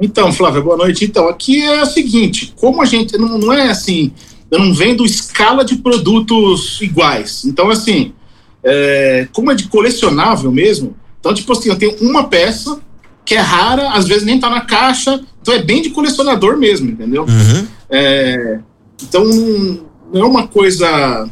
Então, Flávia, boa noite. Então, aqui é o seguinte: como a gente não, não é assim, eu não vendo escala de produtos iguais. Então, assim, é, como é de colecionável mesmo, então, tipo assim, eu tenho uma peça que é rara, às vezes nem tá na caixa, então é bem de colecionador mesmo, entendeu? Uhum. É, então, não é uma coisa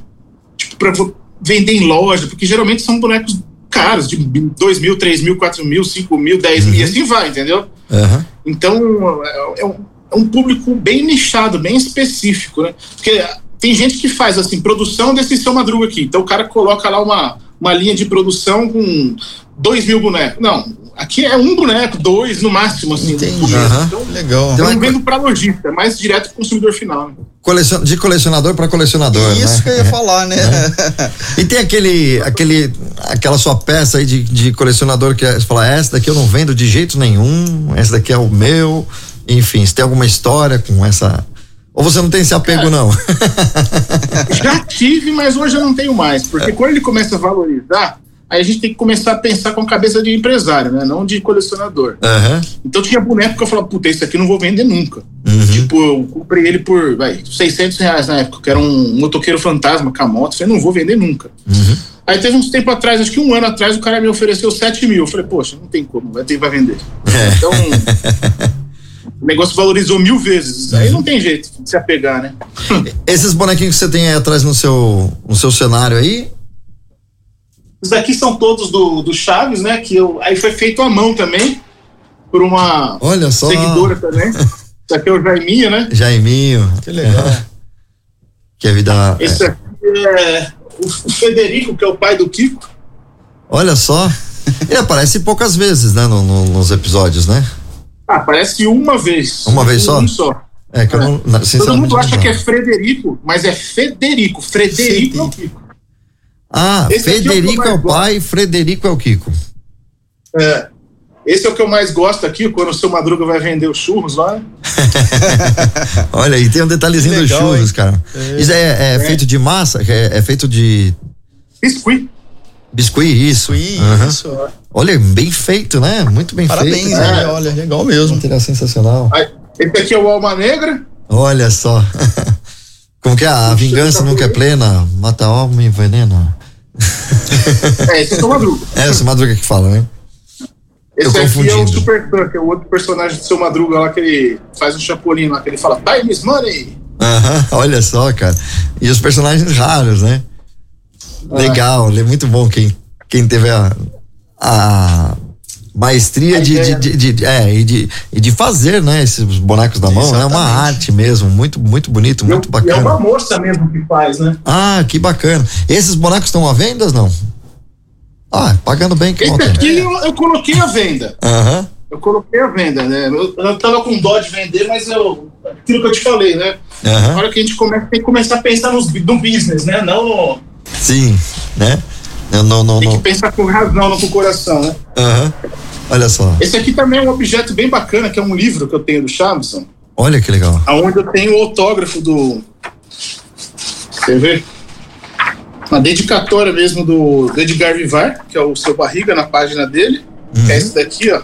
tipo para vender em loja, porque geralmente são bonecos caros, de 2 mil, 3 mil, 4 mil, 5 mil, 10 mil, e assim vai, entendeu? Uhum. Então, é, é um, é um público bem nichado, bem específico, né? Porque tem gente que faz, assim, produção desse seu madruga aqui. Então, o cara coloca lá uma, uma linha de produção com 2 mil bonecos. Não, aqui é um boneco, dois no máximo, assim. Entendi. Aham. Então, Legal. Então, eu é não vendo para lojista, é mais direto pro consumidor final. Né? Colecion- de colecionador para colecionador, Isso né? que eu ia falar, né? E tem aquele, aquele, aquela sua peça aí de, de colecionador que é- você fala, essa daqui eu não vendo de jeito nenhum, essa daqui é o meu. Enfim, se tem alguma história com essa. Ou você não tem esse apego, não? Já tive, mas hoje eu não tenho mais. Porque quando ele começa a valorizar, aí a gente tem que começar a pensar com a cabeça de empresário, né? Não de colecionador. Aham. Então tinha boneco que eu falava, puta, esse aqui eu não vou vender nunca. Uhum. Tipo, eu comprei ele por vai, 600 reais na época, que era um motoqueiro fantasma com a moto. Eu falei, não vou vender nunca. Uhum. Aí teve uns tempo atrás, acho que um ano atrás, o cara me ofereceu 7 mil. Eu falei, poxa, não tem como, vai ter vai vender. É. Então, o negócio valorizou mil vezes. Aí não tem jeito de se apegar, né? Esses bonequinhos que você tem aí atrás no seu, no seu cenário aí, Os daqui são todos do, do Chaves, né? Que eu, aí foi feito à mão também, por uma olha só. seguidora também. Isso aqui é o Jaiminha, né? Jaiminho. Que legal. Que é vida. Esse aqui é o Federico, que é o pai do Kiko. Olha só. Ele aparece poucas vezes, né, no- no- nos episódios, né? Ah, parece uma vez. Uma vez só? Um só. É que eu não, na- Todo mundo acha não. que é Frederico, mas é Federico. Frederico é o Kiko. Ah, Esse aqui é Federico é o gosto. pai, Frederico é o Kiko. É. Esse é o que eu mais gosto aqui, quando o seu Madruga vai vender os churros lá. Olha, e tem um detalhezinho Que dos legal, churros, hein? cara. Isso é, é feito de massa? É, é feito de Biscuit. biscuit, isso. Isso, Aham. isso. Olha, bem feito, né? Muito bem Parabéns, feito. né? É. Olha, legal mesmo. Material sensacional. Esse aqui é o Alma Negra. Olha só. Como que é? A vingança nunca é plena, mata e envenena. é, esse é o seu Madruga. É, o seu Madruga que fala, né? Esse aqui é o Super que é o outro personagem do seu Madruga lá que ele faz um chapolin lá, que ele fala Time is money. Aham, olha só, cara. E os personagens raros, né? Ah. Legal, é muito bom quem, quem teve a, a maestria de, de, de, de, é, e de, e de fazer, né, esses bonecos da mão, é uma arte mesmo, muito, muito bonito, e muito bacana. E é uma moça mesmo que faz, né? Ah, que bacana. Esses bonecos estão à venda, não? Ah, pagando bem que Esse aqui eu, eu, coloquei a venda. Uhum. Eu coloquei a venda, né? Eu, eu tava com dó de vender, mas eu. Aquilo que eu te falei, né? Uhum. Na hora que a gente começa, tem que começar a pensar nos, no business, né? Não no. Sim, né? Não, não, não, tem que pensar com razão, não com o coração, né? Uhum. Olha só. Esse aqui também é um objeto bem bacana, que é um livro que eu tenho do Chavson. Olha que legal. Aonde eu tenho o autógrafo do. Quer ver? Uma dedicatória mesmo do, do Edgar Vivar, que é o seu barriga na página dele. Uhum. É esse daqui, ó.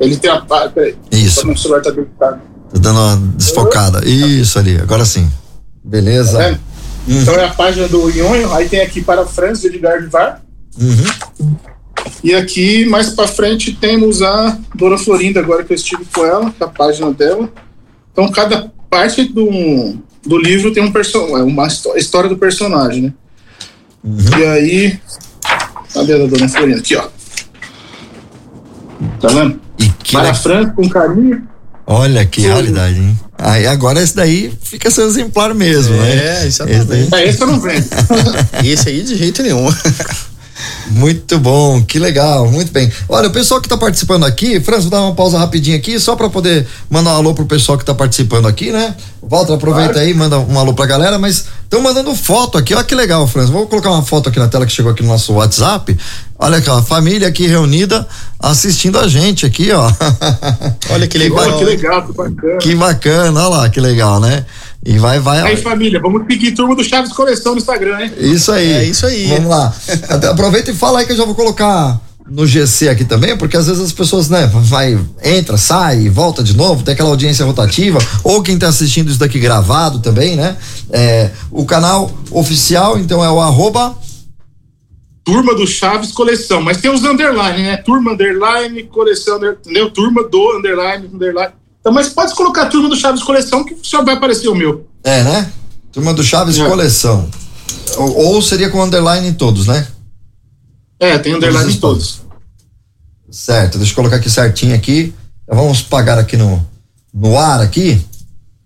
Ele tem a. Peraí. Isso. Meu celular tá deitado. Tá dando uma desfocada. Isso ali, agora sim. Beleza. Tá uhum. Então é a página do Ionho, aí tem aqui para Franz de Edgar Vivar. Uhum. E aqui, mais para frente, temos a Dona Florinda, agora que eu estive com ela, a página dela. Então, cada parte do, do livro tem um personagem, uma história do personagem, né? Uhum. E aí. Cadê a Dona Florinda? Aqui, ó. Tá vendo? E que Para França, com carinho. Olha que realidade, hein? Aí agora esse daí fica seu exemplar mesmo, é, né? É, exatamente. Esse, daí... é, esse eu não vendo. esse aí de jeito nenhum. Muito bom, que legal, muito bem. Olha, o pessoal que está participando aqui, Franz, vou dar uma pausa rapidinho aqui, só para poder mandar um alô pro pessoal que está participando aqui, né? Walter, aproveita claro. aí, manda um alô pra galera, mas estão mandando foto aqui, olha que legal, Franz. Vou colocar uma foto aqui na tela que chegou aqui no nosso WhatsApp. Olha aquela família aqui reunida assistindo a gente aqui, ó. Olha que legal. Olha que legal, que bacana. Que bacana, olha lá, que legal, né? E vai, vai. Aí, família, vamos seguir turma do Chaves Coleção no Instagram, hein? Isso aí. É isso aí. Vamos lá. Aproveita e fala aí que eu já vou colocar no GC aqui também, porque às vezes as pessoas, né, vai, entra, sai, volta de novo, tem aquela audiência rotativa, ou quem está assistindo isso daqui gravado também, né? É, o canal oficial, então é o arroba Turma do Chaves Coleção, mas tem os underline, né? Turma underline, coleção, entendeu? Turma do underline, underline. Então, mas pode colocar a turma do Chaves Coleção que só vai aparecer o meu. É, né? Turma do Chaves é. Coleção. Ou, ou, seria com underline em todos, né? É, tem underline em todos. Certo, deixa eu colocar aqui certinho aqui. Então, vamos pagar aqui no, no ar aqui.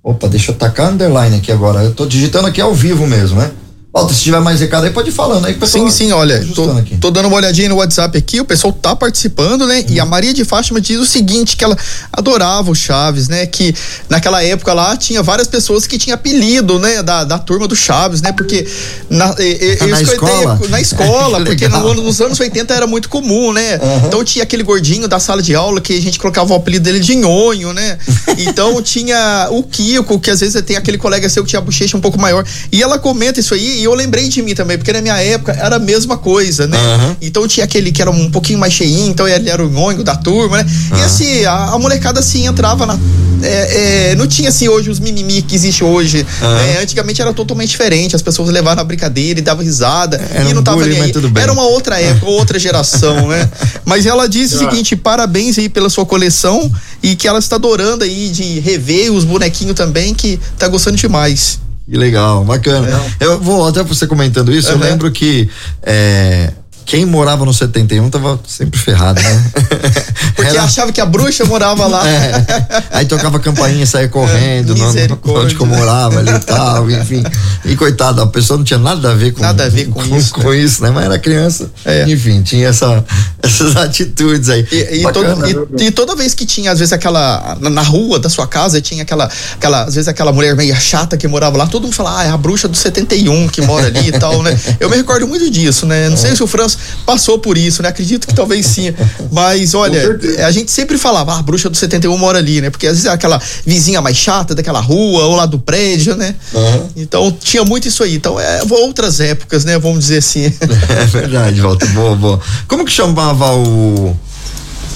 Opa, deixa eu tacar underline aqui agora. Eu tô digitando aqui ao vivo mesmo, né? Walter, se tiver mais recado aí, pode ir falando aí. Sim, sim, olha, tô, tô, dando uma olhadinha no WhatsApp aqui, o pessoal tá participando, né? Hum. E a Maria de Fátima diz o seguinte, que ela adorava o Chaves, né? Que naquela época lá tinha várias pessoas que tinham apelido, né? Da, da turma do Chaves, né? Porque na, eu, na escola? Na escola, porque no, nos anos 80 era muito comum, né? Uhum. Então tinha aquele gordinho da sala de aula que a gente colocava o apelido dele de nhonho, né? então tinha o Kiko, que às vezes tem aquele colega seu que tinha a bochecha um pouco maior. E ela comenta isso aí e eu lembrei de mim também, porque na minha época era a mesma coisa, né? Uhum. Então tinha aquele que era um pouquinho mais cheinho, então ele era o nhonho da turma, né? Uhum. E assim, a, a, molecada assim entrava na. É, é, não tinha assim hoje os mimimi que existe hoje. Uhum. Né? Antigamente era totalmente diferente, as pessoas levavam na brincadeira e davam risada. Era e não um tava bullying, nem aí. Era uma outra época, outra geração, né? Mas ela disse o seguinte: parabéns aí pela sua coleção e que ela está adorando aí de rever os bonequinhos também, que tá gostando demais. Que legal, bacana. É. Eu vou até você comentando isso, uhum. eu lembro que é, quem morava no 71 tava sempre ferrado, né? Porque Era... achava que a bruxa morava lá. É. Aí tocava campainha, saía correndo, não, onde que eu morava ali e tal, enfim. E coitado, a pessoa não tinha nada a ver com, nada a ver com, com isso, com né? isso, né? Mas era criança. É. Enfim, tinha essa, essas atitudes aí. E, e, todo, e, e, toda vez que tinha, às vezes, aquela. Na, na, rua da sua casa, tinha aquela, aquela. Às vezes aquela mulher meio chata que morava lá, todo mundo falava, ah, é a bruxa do 71 que mora ali e tal, né? Eu me recordo muito disso, né? Não sei se o Franço passou por isso, né? Acredito que talvez sim. Mas olha, a gente sempre falava, ah, a bruxa do 71 mora ali, né? Porque às vezes é aquela vizinha mais chata daquela rua ou lá do prédio, né? Uhum. Então tinha muito isso aí. Então é outras épocas, né? Vamos dizer assim. É verdade, Walter. Boa, boa. Como que chamava o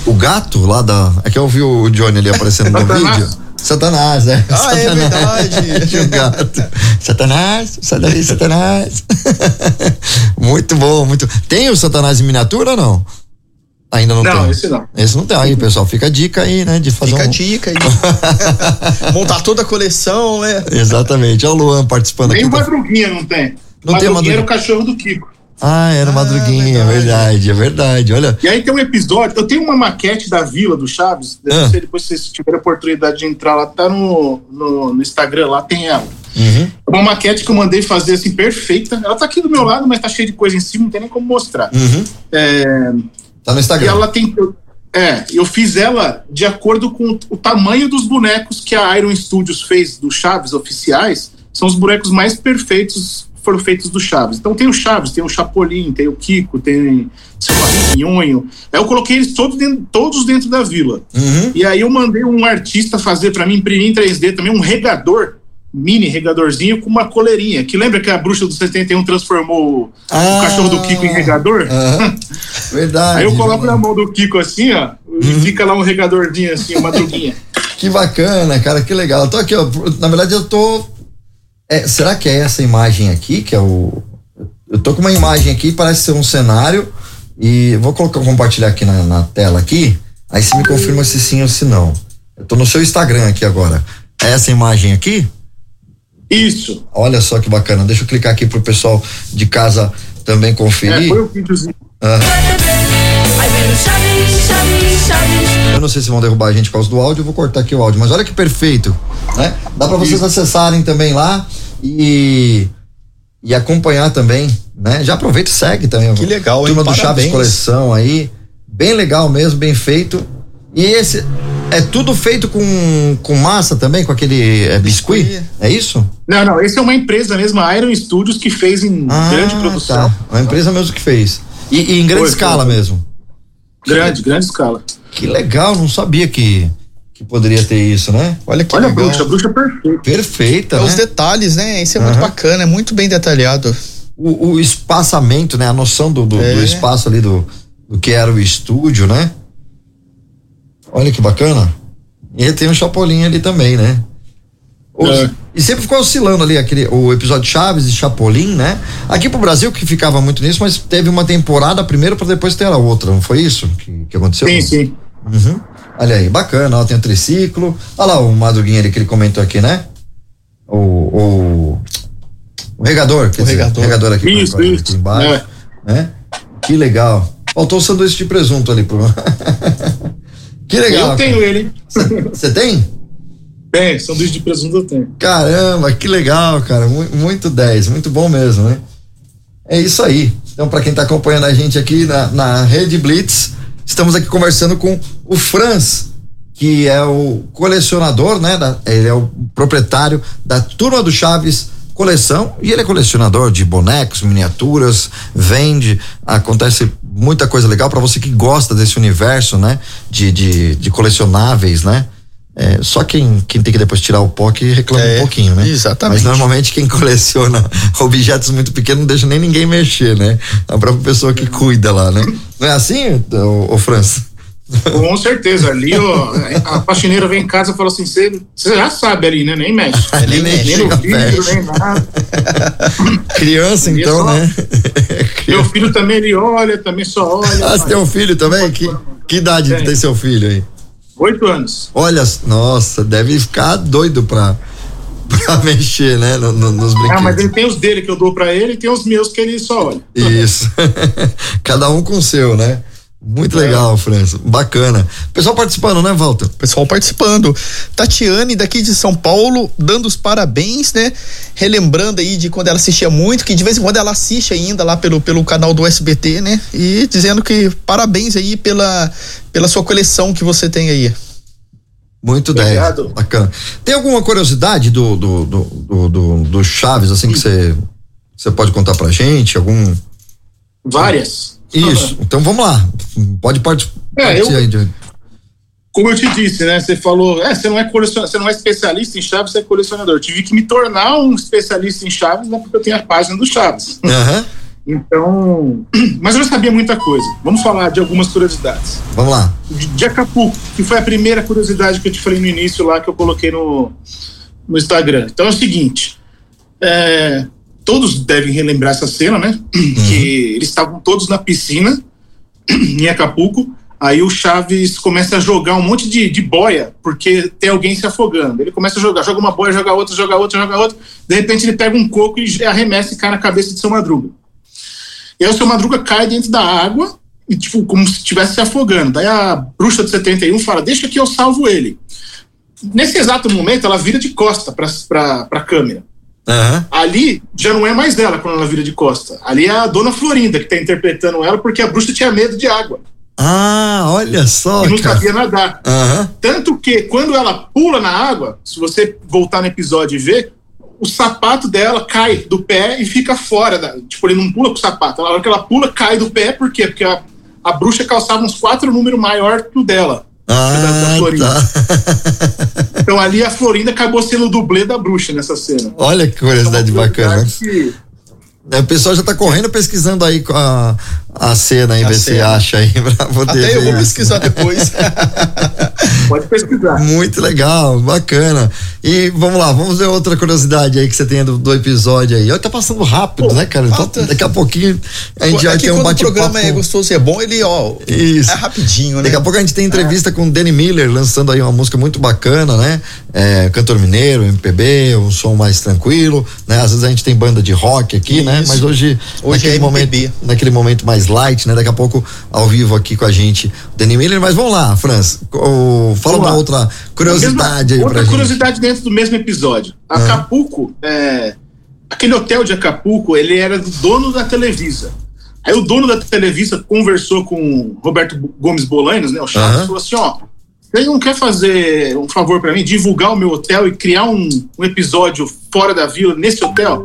o gato lá da. É que eu vi o Johnny ali aparecendo no vídeo. Satanás, né? Ah, Satanás. é verdade. Um gato. Satanás, sai daí, Satanás. muito bom, muito. Tem o Satanás em miniatura ou não? Ainda não, Não, tem. esse não. Esse não tem. Aí, pessoal, fica a dica aí, né? De fazer Fica a um... dica aí. Montar toda a coleção, né? Exatamente. Olha o Luan participando Nem aqui. o Madruguinha não tem. Não tem o Madruguinha era Madruguinha. o cachorro do Kiko. Ah, era o Madruguinha, é verdade. é verdade. Olha. E aí tem um episódio, eu tenho uma maquete da Vila do Chaves, Ah. depois, depois vocês tiverem a oportunidade de entrar lá, tá no, no, no Instagram, lá tem ela. Uhum. É uma maquete que eu mandei fazer assim, perfeita. Ela tá aqui do meu lado, mas tá cheia de coisa em cima, não tem nem como mostrar. Uhum. É, Tá no e Instagram. ela tem. É, eu fiz ela de acordo com o tamanho dos bonecos que a Iron Studios fez do Chaves oficiais. São os bonecos mais perfeitos foram feitos do Chaves. Então tem o Chaves, tem o Chapolin, tem o Kiko, tem seu Nhonho. Aí eu coloquei eles todos dentro, todos dentro da vila. Uhum. E aí eu mandei um artista fazer para mim, imprimir em 3D também, um regador, mini regadorzinho com uma coleirinha. Que lembra que a bruxa do 71 transformou o Ah. cachorro do Kiko em regador? Aham. Verdade. Aí eu coloco na mão do Kiko assim, ó, e fica lá um regadorzinho assim, uma madruguinha. Que bacana, cara, que legal. Eu tô aqui, ó. Na verdade, eu tô. É, será que é essa imagem aqui que é o. Eu tô com uma imagem aqui, parece ser um cenário. E vou colocar, compartilhar aqui na, na tela aqui. Aí você me confirma se sim ou se não. Eu tô no seu Instagram aqui agora. É essa imagem aqui? Isso. Olha só que bacana. Deixa eu clicar aqui pro pessoal de casa também É, conferir. foi o videozinho. Aí vem o Chaves, Chaves, Chaves. Eu não sei se vão derrubar a gente por causa do áudio, eu vou cortar aqui o áudio, mas olha que perfeito, né? Dá para vocês acessarem também lá e e acompanhar também, né? Já aproveita e segue também. Que legal, hein? Turma do Parabéns. Chaves Coleção aí, bem legal mesmo, bem feito. E esse é tudo feito com, com massa também, com aquele é, biscuit, é isso? Não, não, esse é uma empresa mesmo, a Iron Studios, que fez em grande produção. Tá. Uma empresa mesmo que fez. E, e em grande Foi, escala foi. mesmo. Grande, grande escala. Que legal, não sabia que, que poderia ter isso, né? Olha que Olha a legal. bruxa, a bruxa perfeita. Perfeita, É né? os detalhes, né? Isso é muito Aham. bacana, é muito bem detalhado. o, o espaçamento, né? A noção do, do, É. do espaço ali do, do que era o estúdio, né? Olha que bacana. E tem um Chapolin ali também, né? Os- É. E sempre ficou oscilando ali aquele, o episódio Chaves e Chapolin, né? Aqui pro Brasil que ficava muito nisso, mas teve uma temporada primeiro para depois ter a outra, não foi isso que, que aconteceu? Sim, sim. Uhum. Olha aí, bacana, ó, tem o triciclo. Olha lá o Madruguinha ali que ele comentou aqui, né? O, o, o regador, quer O dizer, regador. regador aqui, Isso, aqui isso. embaixo, É. né? Que legal. Faltou o sanduíche de presunto ali pro. que legal. Eu tenho ele, hein? Você tem? Tem, sanduíche de presunto eu tenho. Caramba, que legal, cara. Mu- Muito 10, muito bom mesmo, né? É isso aí. Então, para quem tá acompanhando a gente aqui na, na Rede Blitz, estamos aqui conversando com o Franz, que é o colecionador, né? da- ele é o proprietário da Turma do Chaves Coleção e ele é colecionador de bonecos, miniaturas, vende, acontece muita coisa legal para você que gosta desse universo, né? De, de, de colecionáveis, né? É, só quem, quem tem que depois tirar o pó que reclama É, um pouquinho, né? exatamente. Mas normalmente quem coleciona objetos muito pequenos não deixa nem ninguém mexer, né? A própria pessoa que cuida lá, né? Não é assim, ô, ô França? Com certeza. Ali, ó, a faxineira vem em casa e fala assim: você já sabe ali, né? Nem mexe. Nem nem mexe. Nem no vidro, perto. nem nada. Criança, então, só- né? Meu filho também, ele olha, também só olha. Ah, você tem um filho também? Que, que idade Tem. tem seu filho aí? Oito anos. Olha, nossa, deve ficar doido pra, pra mexer, né? no- no- nos brinquedos. Ah, mas ele tem os dele que eu dou pra ele e tem os meus que ele só olha. Isso. Cada um com o seu, né? Muito É. legal, França. Bacana. Pessoal participando, né, Walter? Pessoal participando. Tatiane, daqui de São Paulo, dando os parabéns, né? Relembrando aí de quando ela assistia muito, que de vez em quando ela assiste ainda lá pelo, pelo canal do SBT, né? E dizendo que parabéns aí pela, pela sua coleção que você tem aí. Muito 10. Obrigado. Bacana. Tem alguma curiosidade do, do, do, do, do- do Chaves, assim, que você você pode contar pra gente? Algum. Várias. Isso. Então vamos lá. Pode participar. É, eu- aí Como eu te disse, né? Você falou, é, você não é colecionador, você não é especialista em Chaves, você é colecionador. Eu tive que me tornar um especialista em Chaves, né? Porque eu tenho a página do Chaves. Aham. Então, mas eu já sabia muita coisa. Vamos falar de algumas curiosidades. Vamos lá. De, de Acapulco, que foi a primeira curiosidade que eu te falei no início lá, que eu coloquei no, no Instagram. Então é o seguinte: é, todos devem relembrar essa cena, né? Que eles estavam todos na piscina em Acapulco. Aí o Chaves começa a jogar um monte de, de boia, porque tem alguém se afogando. Ele começa a jogar, joga uma boia, joga outra, joga outra, joga outra. De repente ele pega um coco e arremessa e cai na cabeça de seu Madruga. E aí o seu Madruga cai dentro da água, e tipo, como se estivesse se afogando. Daí a bruxa de 71 fala: Deixa que eu salvo ele. Nesse exato momento, ela vira de costa para a câmera. Aham. Ali já não é mais dela quando ela vira de costa. Ali é a dona Florinda que tá interpretando ela porque a bruxa tinha medo de água Ah, olha só, e não cara. sabia nadar. Aham. Tanto que quando ela pula na água, se você voltar no episódio e ver, o sapato dela cai do pé e fica fora. Da, tipo, ele não pula com o sapato. Na hora que ela pula, cai do pé, por quê? Porque a, a bruxa calçava uns quatro números maior que o dela. Ah, Florinda. tá. Então ali a Florinda acabou sendo o dublê da bruxa nessa cena. Olha que curiosidade bacana. Que- É, O pessoal já tá correndo pesquisando aí com a, a cena aí, A ver se cena. acha aí pra poder Até eu vou isso. pesquisar depois. Pode pesquisar. Muito legal, bacana. E vamos lá, vamos ver outra curiosidade aí que você tem do, do episódio aí. Olha, tá passando rápido, né, cara? Então, daqui a pouquinho a gente é vai ter um quando o bate-papo. programa é gostoso e é bom, ele, ó, Isso. é rapidinho, né? Daqui a pouco a gente tem entrevista com o Danny Miller, lançando aí uma música muito bacana, né? É, cantor mineiro, MPB, um som mais tranquilo, né? Às vezes a gente tem banda de rock aqui, né? Isso. Mas hoje, Hoje naquele é momento, naquele momento mais light, né? Daqui a pouco ao vivo aqui com a gente, o Danny Miller. Mas vamos lá, Franz, o- fala Vamos uma lá. outra curiosidade aí Outra pra gente. curiosidade dentro do mesmo episódio. Acapulco, é, aquele hotel de Acapulco, ele era do dono da Televisa. Aí o dono da Televisa conversou com o Roberto Gomes Bolanos, né, o Chaves, Aham. e falou assim, ó, você não quer fazer um favor pra mim, divulgar o meu hotel e criar um, um episódio fora da vila nesse hotel?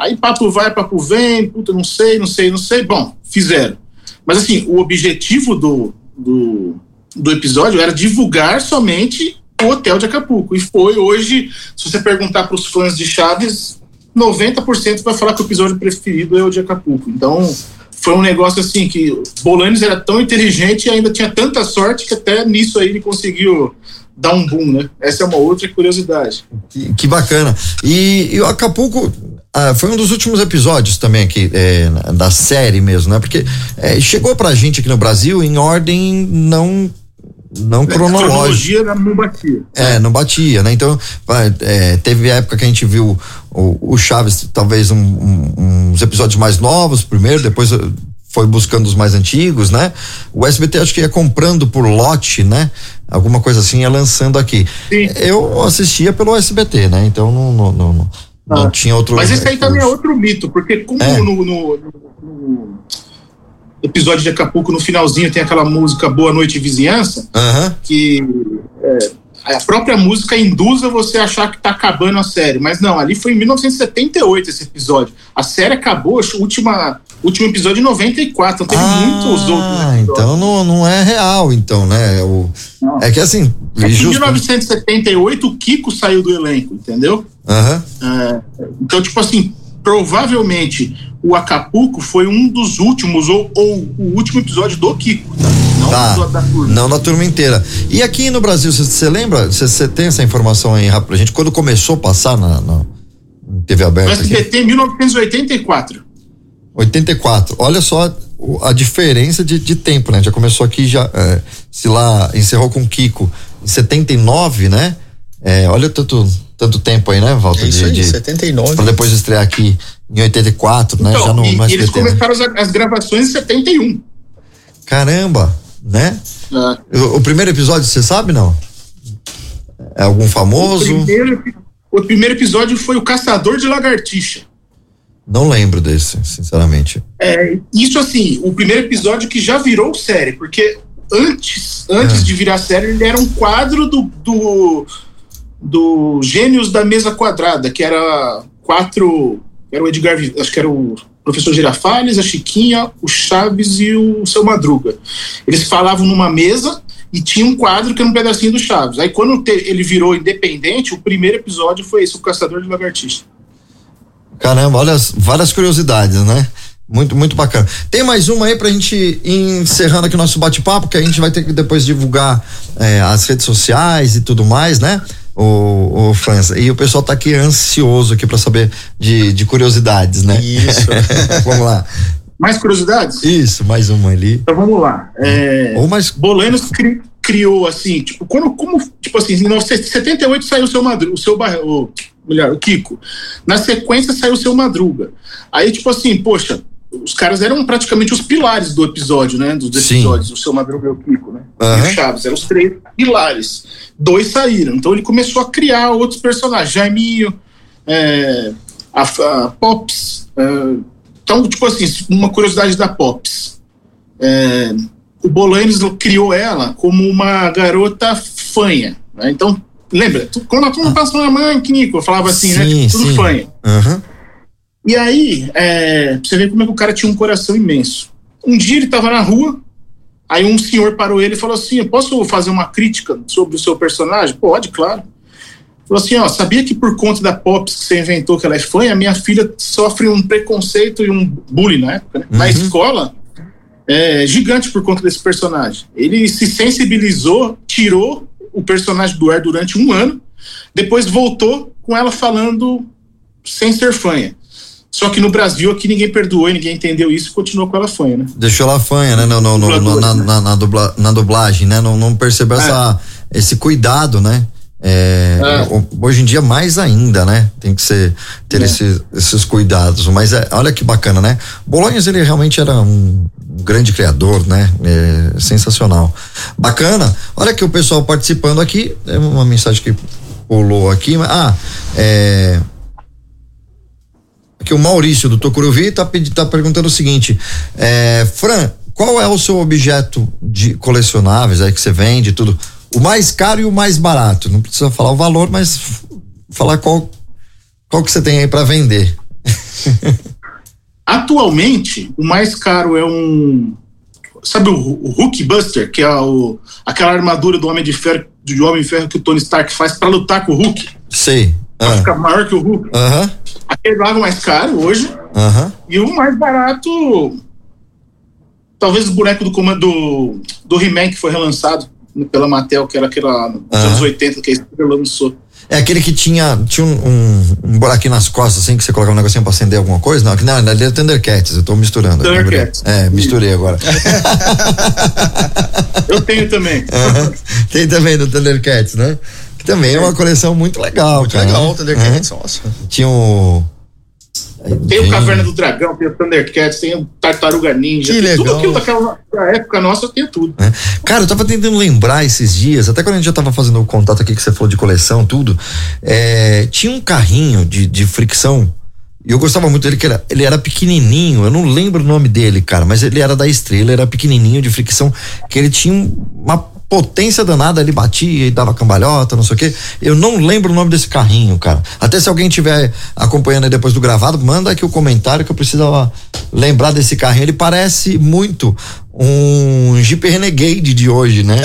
Aí papo vai, papo vem, puta, não sei, não sei, não sei. Bom, fizeram. Mas assim, o objetivo do, do, do episódio era divulgar somente o hotel de Acapulco. E foi hoje, se você perguntar para os fãs de Chaves, 90% vai falar que o episódio preferido é o de Acapulco. Então, foi um negócio assim que Bolanes era tão inteligente e ainda tinha tanta sorte que até nisso aí ele conseguiu dar um boom, né? Essa é uma outra curiosidade. Que, que bacana. E, e o Acapulco ah, foi um dos últimos episódios também aqui é, da série mesmo, né? Porque é, chegou pra gente aqui no Brasil em ordem não não A cronológica. cronologia não batia. É, não batia, né? Então, é, teve época que a gente viu o, o Chaves, talvez um- um- uns episódios mais novos primeiro, depois foi buscando os mais antigos, né? O SBT acho que ia comprando por lote, né? Alguma coisa assim, ia lançando aqui. Sim. Eu assistia pelo SBT, né? Então não, não, não, não, Ah. tinha outro. Mas esse aí também é outro mito, porque como É. no, no- no episódio de Acapulco, no finalzinho, tem aquela música Boa Noite Vizinhança, Aham. que é, a própria música induz a você a achar que tá acabando a série. Mas não, ali foi em 1978 esse episódio. A série acabou, acho, o última, último episódio em 94, então teve muitos outros. Ah, então não, não é real, então, né? O, Não. é que assim. É que em justo- 1978 o Kiko saiu do elenco, entendeu? Aham. É, então, tipo assim, provavelmente o Acapulco foi um dos últimos, ou, ou o último episódio do Kiko, tá? Não Tá. do, da turma. Não da turma inteira. E aqui no Brasil, você lembra? Você tem essa informação aí rápido pra gente? Quando começou a passar na, na TV No aberta aqui? SBT em 1984. 84. Olha só a diferença de, de tempo, né? Já começou aqui, já é, se lá encerrou com o Kiko em 79, né? É, olha tanto, tanto tempo aí, né, Walter? É isso de, aí, de, 79. pra depois estrear aqui em 84, né? Então, já no, e, no e eles SBT. né? começaram as, as gravações em 71. Caramba, né? né? O, o primeiro episódio, você sabe, não? É algum O, famoso? primeiro, o primeiro episódio foi o Caçador de Lagartixa. Não lembro desse, sinceramente. É, isso assim, o primeiro episódio que já virou série, porque antes, antes É. de virar série, ele era um quadro do, do, do Gênios da Mesa Quadrada, que era quatro. Era o Edgar, acho que era o professor Girafales, a Chiquinha, o Chaves e o seu Madruga. Eles falavam numa mesa e tinha um quadro que era um pedacinho do Chaves. Aí quando ele virou independente, o primeiro episódio foi esse, o Caçador de Lagartixa. Caramba, olha as várias curiosidades, né? Muito, muito bacana. Tem mais uma aí pra gente encerrando aqui o nosso bate-papo, que a gente vai ter que depois divulgar é, as redes sociais e tudo mais, né? O, o França. E o pessoal tá aqui ansioso aqui para saber de, de curiosidades, né? Isso. vamos lá. Mais curiosidades? Isso, mais uma ali. Então vamos lá. É, Ou mais. Bolanos cri- criou assim, tipo, quando, como, tipo assim, em 1978 saiu o seu Madruga, o seu Bar- o, melhor, o Kiko. Na sequência saiu o seu Madruga. Aí, tipo assim, poxa, os caras eram praticamente os pilares do episódio, né? Dos Sim. episódios, o seu Madruga e o Kiko, né? E Aham. o Chaves, eram os três pilares. Dois saíram. Então ele começou a criar outros personagens. Jaiminho, é, a, a Pops. é, então, tipo assim, uma curiosidade da Pops. É, o Bolanes criou ela como uma garota fanha. né? Então, lembra? Quando a turma passou na mãe, Kiko, eu falava assim, né? Sim, Tudo sim. fanha. Aham. E aí, é, você ver como é que o cara tinha um coração imenso. Um dia ele tava na rua, aí um senhor parou ele e falou assim: "Eu posso fazer uma crítica sobre o seu personagem? Pode, claro. Falou assim: ó, sabia que por conta da Pops que você inventou que ela é fã, a minha filha sofre um preconceito e um bullying na época, né? Na Uhum. escola, é gigante por conta desse personagem. Ele se sensibilizou, tirou o personagem do ar durante um ano, depois voltou com ela falando sem ser fanha. Só que no Brasil aqui ninguém perdoou e ninguém entendeu isso e continuou com ela fanha, né? Deixou ela fanha, né? No, no, no- na, na, na dubla- na dublagem, né? Não, não percebeu essa, esse cuidado, né? É, É. ho- Hoje em dia, mais ainda, né? Tem que ser, ter esses, esses cuidados. Mas é, olha que bacana, né? Bolonhas, ele realmente era um grande criador, né? É, sensacional. Bacana. Olha que o pessoal participando aqui, é uma mensagem que pulou aqui. mas- Ah, é. Aqui o Maurício do Tocuruvi tá, pedi- tá perguntando o seguinte: é, Fran, qual é o seu objeto de colecionáveis aí que você vende tudo? O mais caro e o mais barato. Não precisa falar o valor, mas falar qual qual que você tem aí para vender. Atualmente, o mais caro é um. Sabe o, o Hulk Buster, que é o, aquela armadura do Homem de Ferro, do Homem de Ferro que o Tony Stark faz para lutar com o Hulk? Sei. Pra Ah, ficar maior que o Hulk. Aham. É o mais caro hoje. Aham. E o mais barato. Talvez o boneco do comando do, He-Man que foi relançado pela Mattel, que era aquela nos Aham. anos 80 que a Estrela lançou. É aquele que tinha, tinha um, um, um buraquinho nas costas, assim, que você colocava um negocinho pra acender alguma coisa? Não, não, ali é Thundercats, eu tô misturando. Thundercats. É, misturei agora. Eu tenho também. Aham. Tem também do Thundercats, né? Que também é uma coleção muito legal, Muito cara. legal, Thundercats, nossa. Tinha o. Tem o Caverna do Dragão, tem o Thundercats, tem o Tartaruga Ninja. Que tem Tudo aquilo daquela da época nossa, eu tenho tudo. né? Cara, eu tava tentando lembrar esses dias, até quando a gente já tava fazendo o contato aqui que você falou de coleção, tudo. é, tinha um carrinho de, de fricção. E eu gostava muito dele, que era, ele era pequenininho, eu não lembro o nome dele, cara, mas ele era da estrela, era pequenininho de fricção, que ele tinha um- uma potência danada, ele batia e dava cambalhota, não sei o quê. Eu não lembro o nome desse carrinho, cara. Até se alguém estiver acompanhando aí depois do gravado, manda aqui o comentário que eu precisava lembrar desse carrinho. Ele parece muito um Jeep Renegade de hoje, né?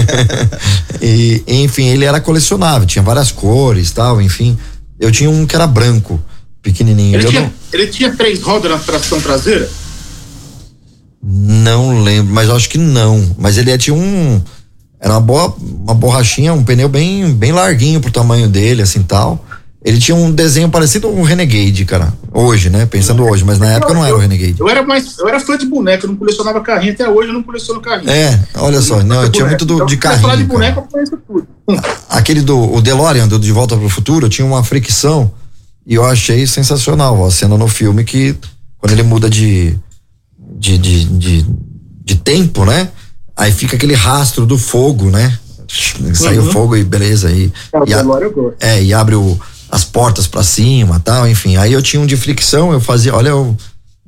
e, enfim, ele era colecionável, tinha várias cores tal, enfim. Eu tinha um que era branco, pequenininho. Ele tinha, não, ele tinha três rodas na tração traseira? não lembro, mas acho que não. Mas ele tinha um. Era uma boa, uma borrachinha, um pneu bem, bem larguinho pro tamanho dele, assim tal. Ele tinha um desenho parecido com um Renegade, cara. Hoje, né? Pensando hoje, mas na época não era o Renegade. Eu era mais, eu era fã de boneco, eu não colecionava carrinho, até hoje eu não coleciono carrinho. É, olha só, não, eu tinha muito do, Então, de se você falar de carrinho. cara. boneco, eu conheço tudo. Aquele do o DeLorean, do De Volta pro Futuro, tinha uma fricção e eu achei sensacional ó, a cena no filme que quando ele muda de, de, de, de, de tempo, né? Aí fica aquele rastro do fogo, né? Sai o Uhum. fogo e beleza aí. Cara, o E, a- gosto. é, e abre o, as portas pra cima tal, enfim. Aí eu tinha um de fricção, eu fazia, olha, eu.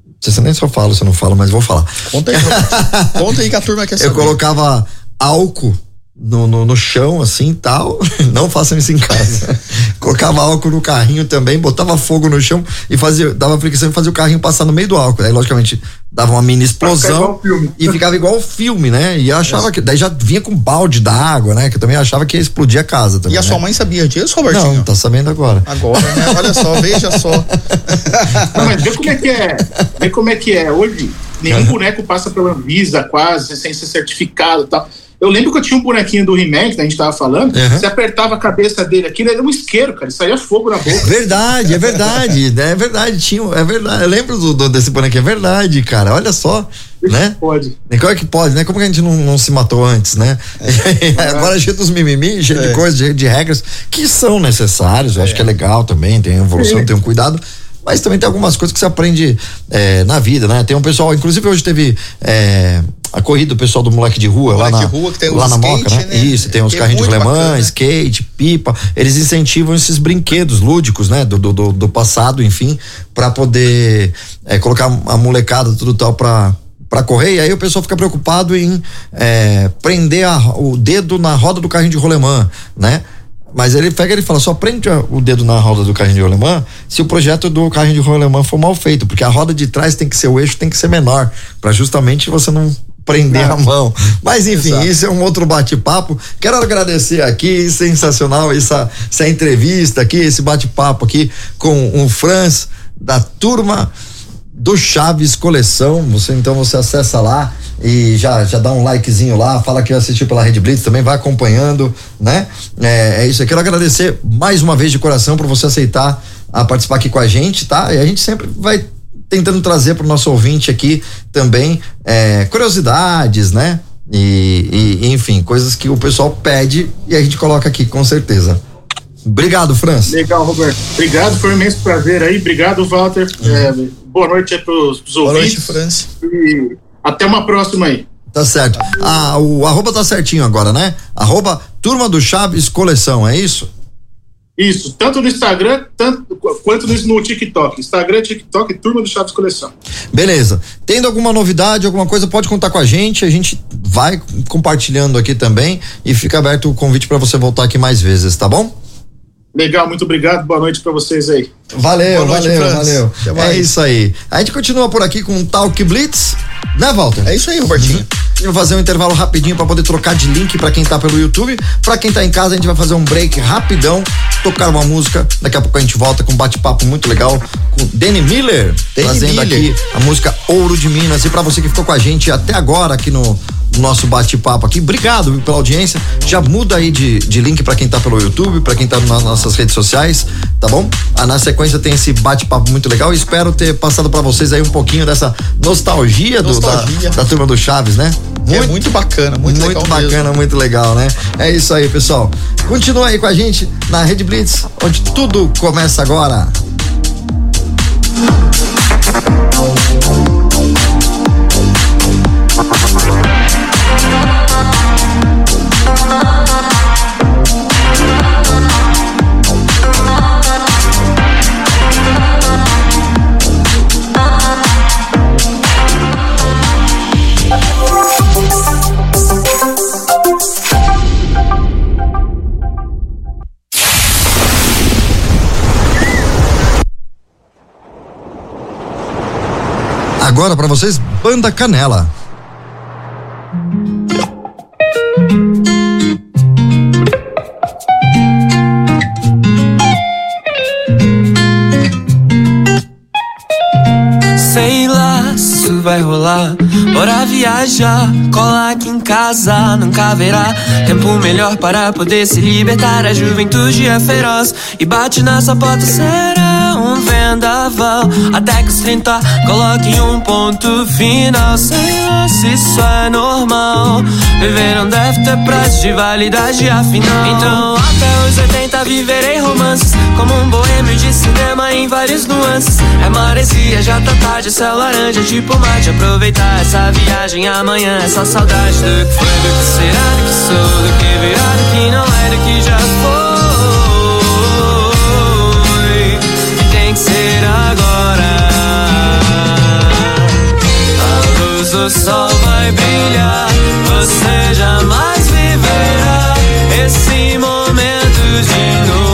Não sei se nem se eu falo, se eu não falo, mas vou falar. Conta aí, conta aí que a turma quer saber. Eu colocava álcool no, no, no chão, assim tal. Não façam isso em casa. Colocava álcool no carrinho também, botava fogo no chão e fazia, dava fricção e fazia o carrinho passar no meio do álcool. Aí, logicamente, dava uma mini explosão e ficava igual o filme, né? E eu achava que. Daí já vinha com balde d'água, né? Que eu também achava que ia explodir a casa também. E a sua né? mãe sabia disso, Robertinho? Não, tá sabendo agora. Agora, né? Olha só, veja só. Não, mas vê como é que é. Vê como é que é. Hoje, nenhum boneco passa pela Anvisa quase, sem ser certificado e tal. Eu lembro que eu tinha um bonequinho do He-Man, que a gente tava falando. Uhum. Você apertava a cabeça dele aqui, ele era um isqueiro, cara. Saía fogo na boca. Verdade, é verdade, né? é verdade, tinha, é verdade. Eu lembro do, do- desse bonequinho, é verdade, cara. Olha só, né? Pode. E Como é que pode, né? Como que a gente não, não se matou antes, né? Agora é cheio dos mimimi, cheio de É. coisas, cheio de regras que são necessários. Eu acho que é legal também, tem evolução, Sim. tem um cuidado. Mas também tem algumas coisas que você aprende é, na vida, né? Tem um pessoal, inclusive hoje teve é, a corrida do pessoal do moleque de rua lá Moleque na, de rua que tem lá na skate, Moca, né? né? Isso, tem os Que é carrinhos de rolemã, skate, pipa. Eles incentivam esses brinquedos lúdicos, né? Do, do, do, do passado, enfim, para poder é, colocar a molecada tudo tal pra para correr, e aí o pessoal fica preocupado em é, prender a- o dedo na roda do carrinho de rolemã, né? Mas ele pega e fala, só prende o dedo na roda do carrinho de rolemã se o projeto do carrinho de rolemã for mal feito, porque a roda de trás tem que ser, o eixo tem que ser menor, para justamente você não prender a mão. Mas enfim, Exato. isso é um outro bate-papo. Quero agradecer aqui, sensacional essa, essa entrevista aqui, esse bate-papo aqui com o Franz da turma do Chaves Coleção. Você então você acessa lá e já já dá um likezinho lá, fala que assistiu pela Rede Blitz, também vai acompanhando, né? É, é isso. Eu quero agradecer mais uma vez de coração por você aceitar a participar aqui com a gente, tá? E a gente sempre vai tentando trazer para o nosso ouvinte aqui também é, curiosidades, né? E, e, enfim, coisas que o pessoal pede e a gente coloca aqui, com certeza. Obrigado, Franz. Legal, Roberto. Obrigado, foi um imenso prazer aí. Obrigado, Walter. É, boa noite aí pros, pros Boa noite, ouvintes. França. E até uma próxima aí. Tá certo. Ah, o arroba tá certinho agora, né? Arroba Turma do Chaves Coleção, é isso? Isso, tanto no Instagram tanto, quanto no, no TikTok. Instagram, TikTok, Turma do Chaves Coleção. Beleza. Tendo alguma novidade, alguma coisa, pode contar com a gente. A gente vai compartilhando aqui também e fica aberto o convite para você voltar aqui mais vezes, tá bom? Legal, muito obrigado. Boa noite pra vocês aí. Valeu, noite, valeu, Franz. valeu. Até É isso aí. A gente continua por aqui com o Talk Blitz, né, Walter? É isso aí, Robertinho. A gente vai fazer um intervalo rapidinho para poder trocar de link para quem tá pelo YouTube. Para quem tá em casa, a gente vai fazer um break rapidão, tocar uma música. Daqui a pouco a gente volta com um bate-papo muito legal com Danny Miller, Danny trazendo Miller. aqui a música Ouro de Minas. E para você que ficou com a gente até agora aqui no no nosso bate-papo aqui. Obrigado viu, pela audiência. Já muda aí de, de link para quem tá pelo YouTube, para quem tá nas nossas redes sociais, tá bom? Ah, na sequência tem esse bate-papo muito legal. Espero ter passado para vocês aí um pouquinho dessa nostalgia, do- da- Nostalgia. da turma do Chaves, né? é muito bacana, muito, Muito, legal bacana, mesmo. muito legal, né? É isso aí, pessoal. Continua aí com a gente na Rede Blitz, onde tudo começa agora. Agora para vocês, Banda Canela. Sei lá isso vai rolar. Bora viajar, cola aqui em casa, nunca haverá tempo melhor para poder se libertar. A juventude é feroz e bate nessa porta. Será um vendaval até que os 30 coloquem um ponto final. Lá se isso é normal. Viver não deve ter prazo de validade, afinal. Então, até os 80 viverei romances como um boêmio de cinema em várias nuances. É maresia, já tá tarde, céu laranja, tipo mate. Aproveitar essa viagem amanhã, essa saudade do de que do que será, do que sou, do que virá, do que não é, do que já foi. e tem que ser agora. A luz do sol vai brilhar, você jamais viverá esse momento de novo.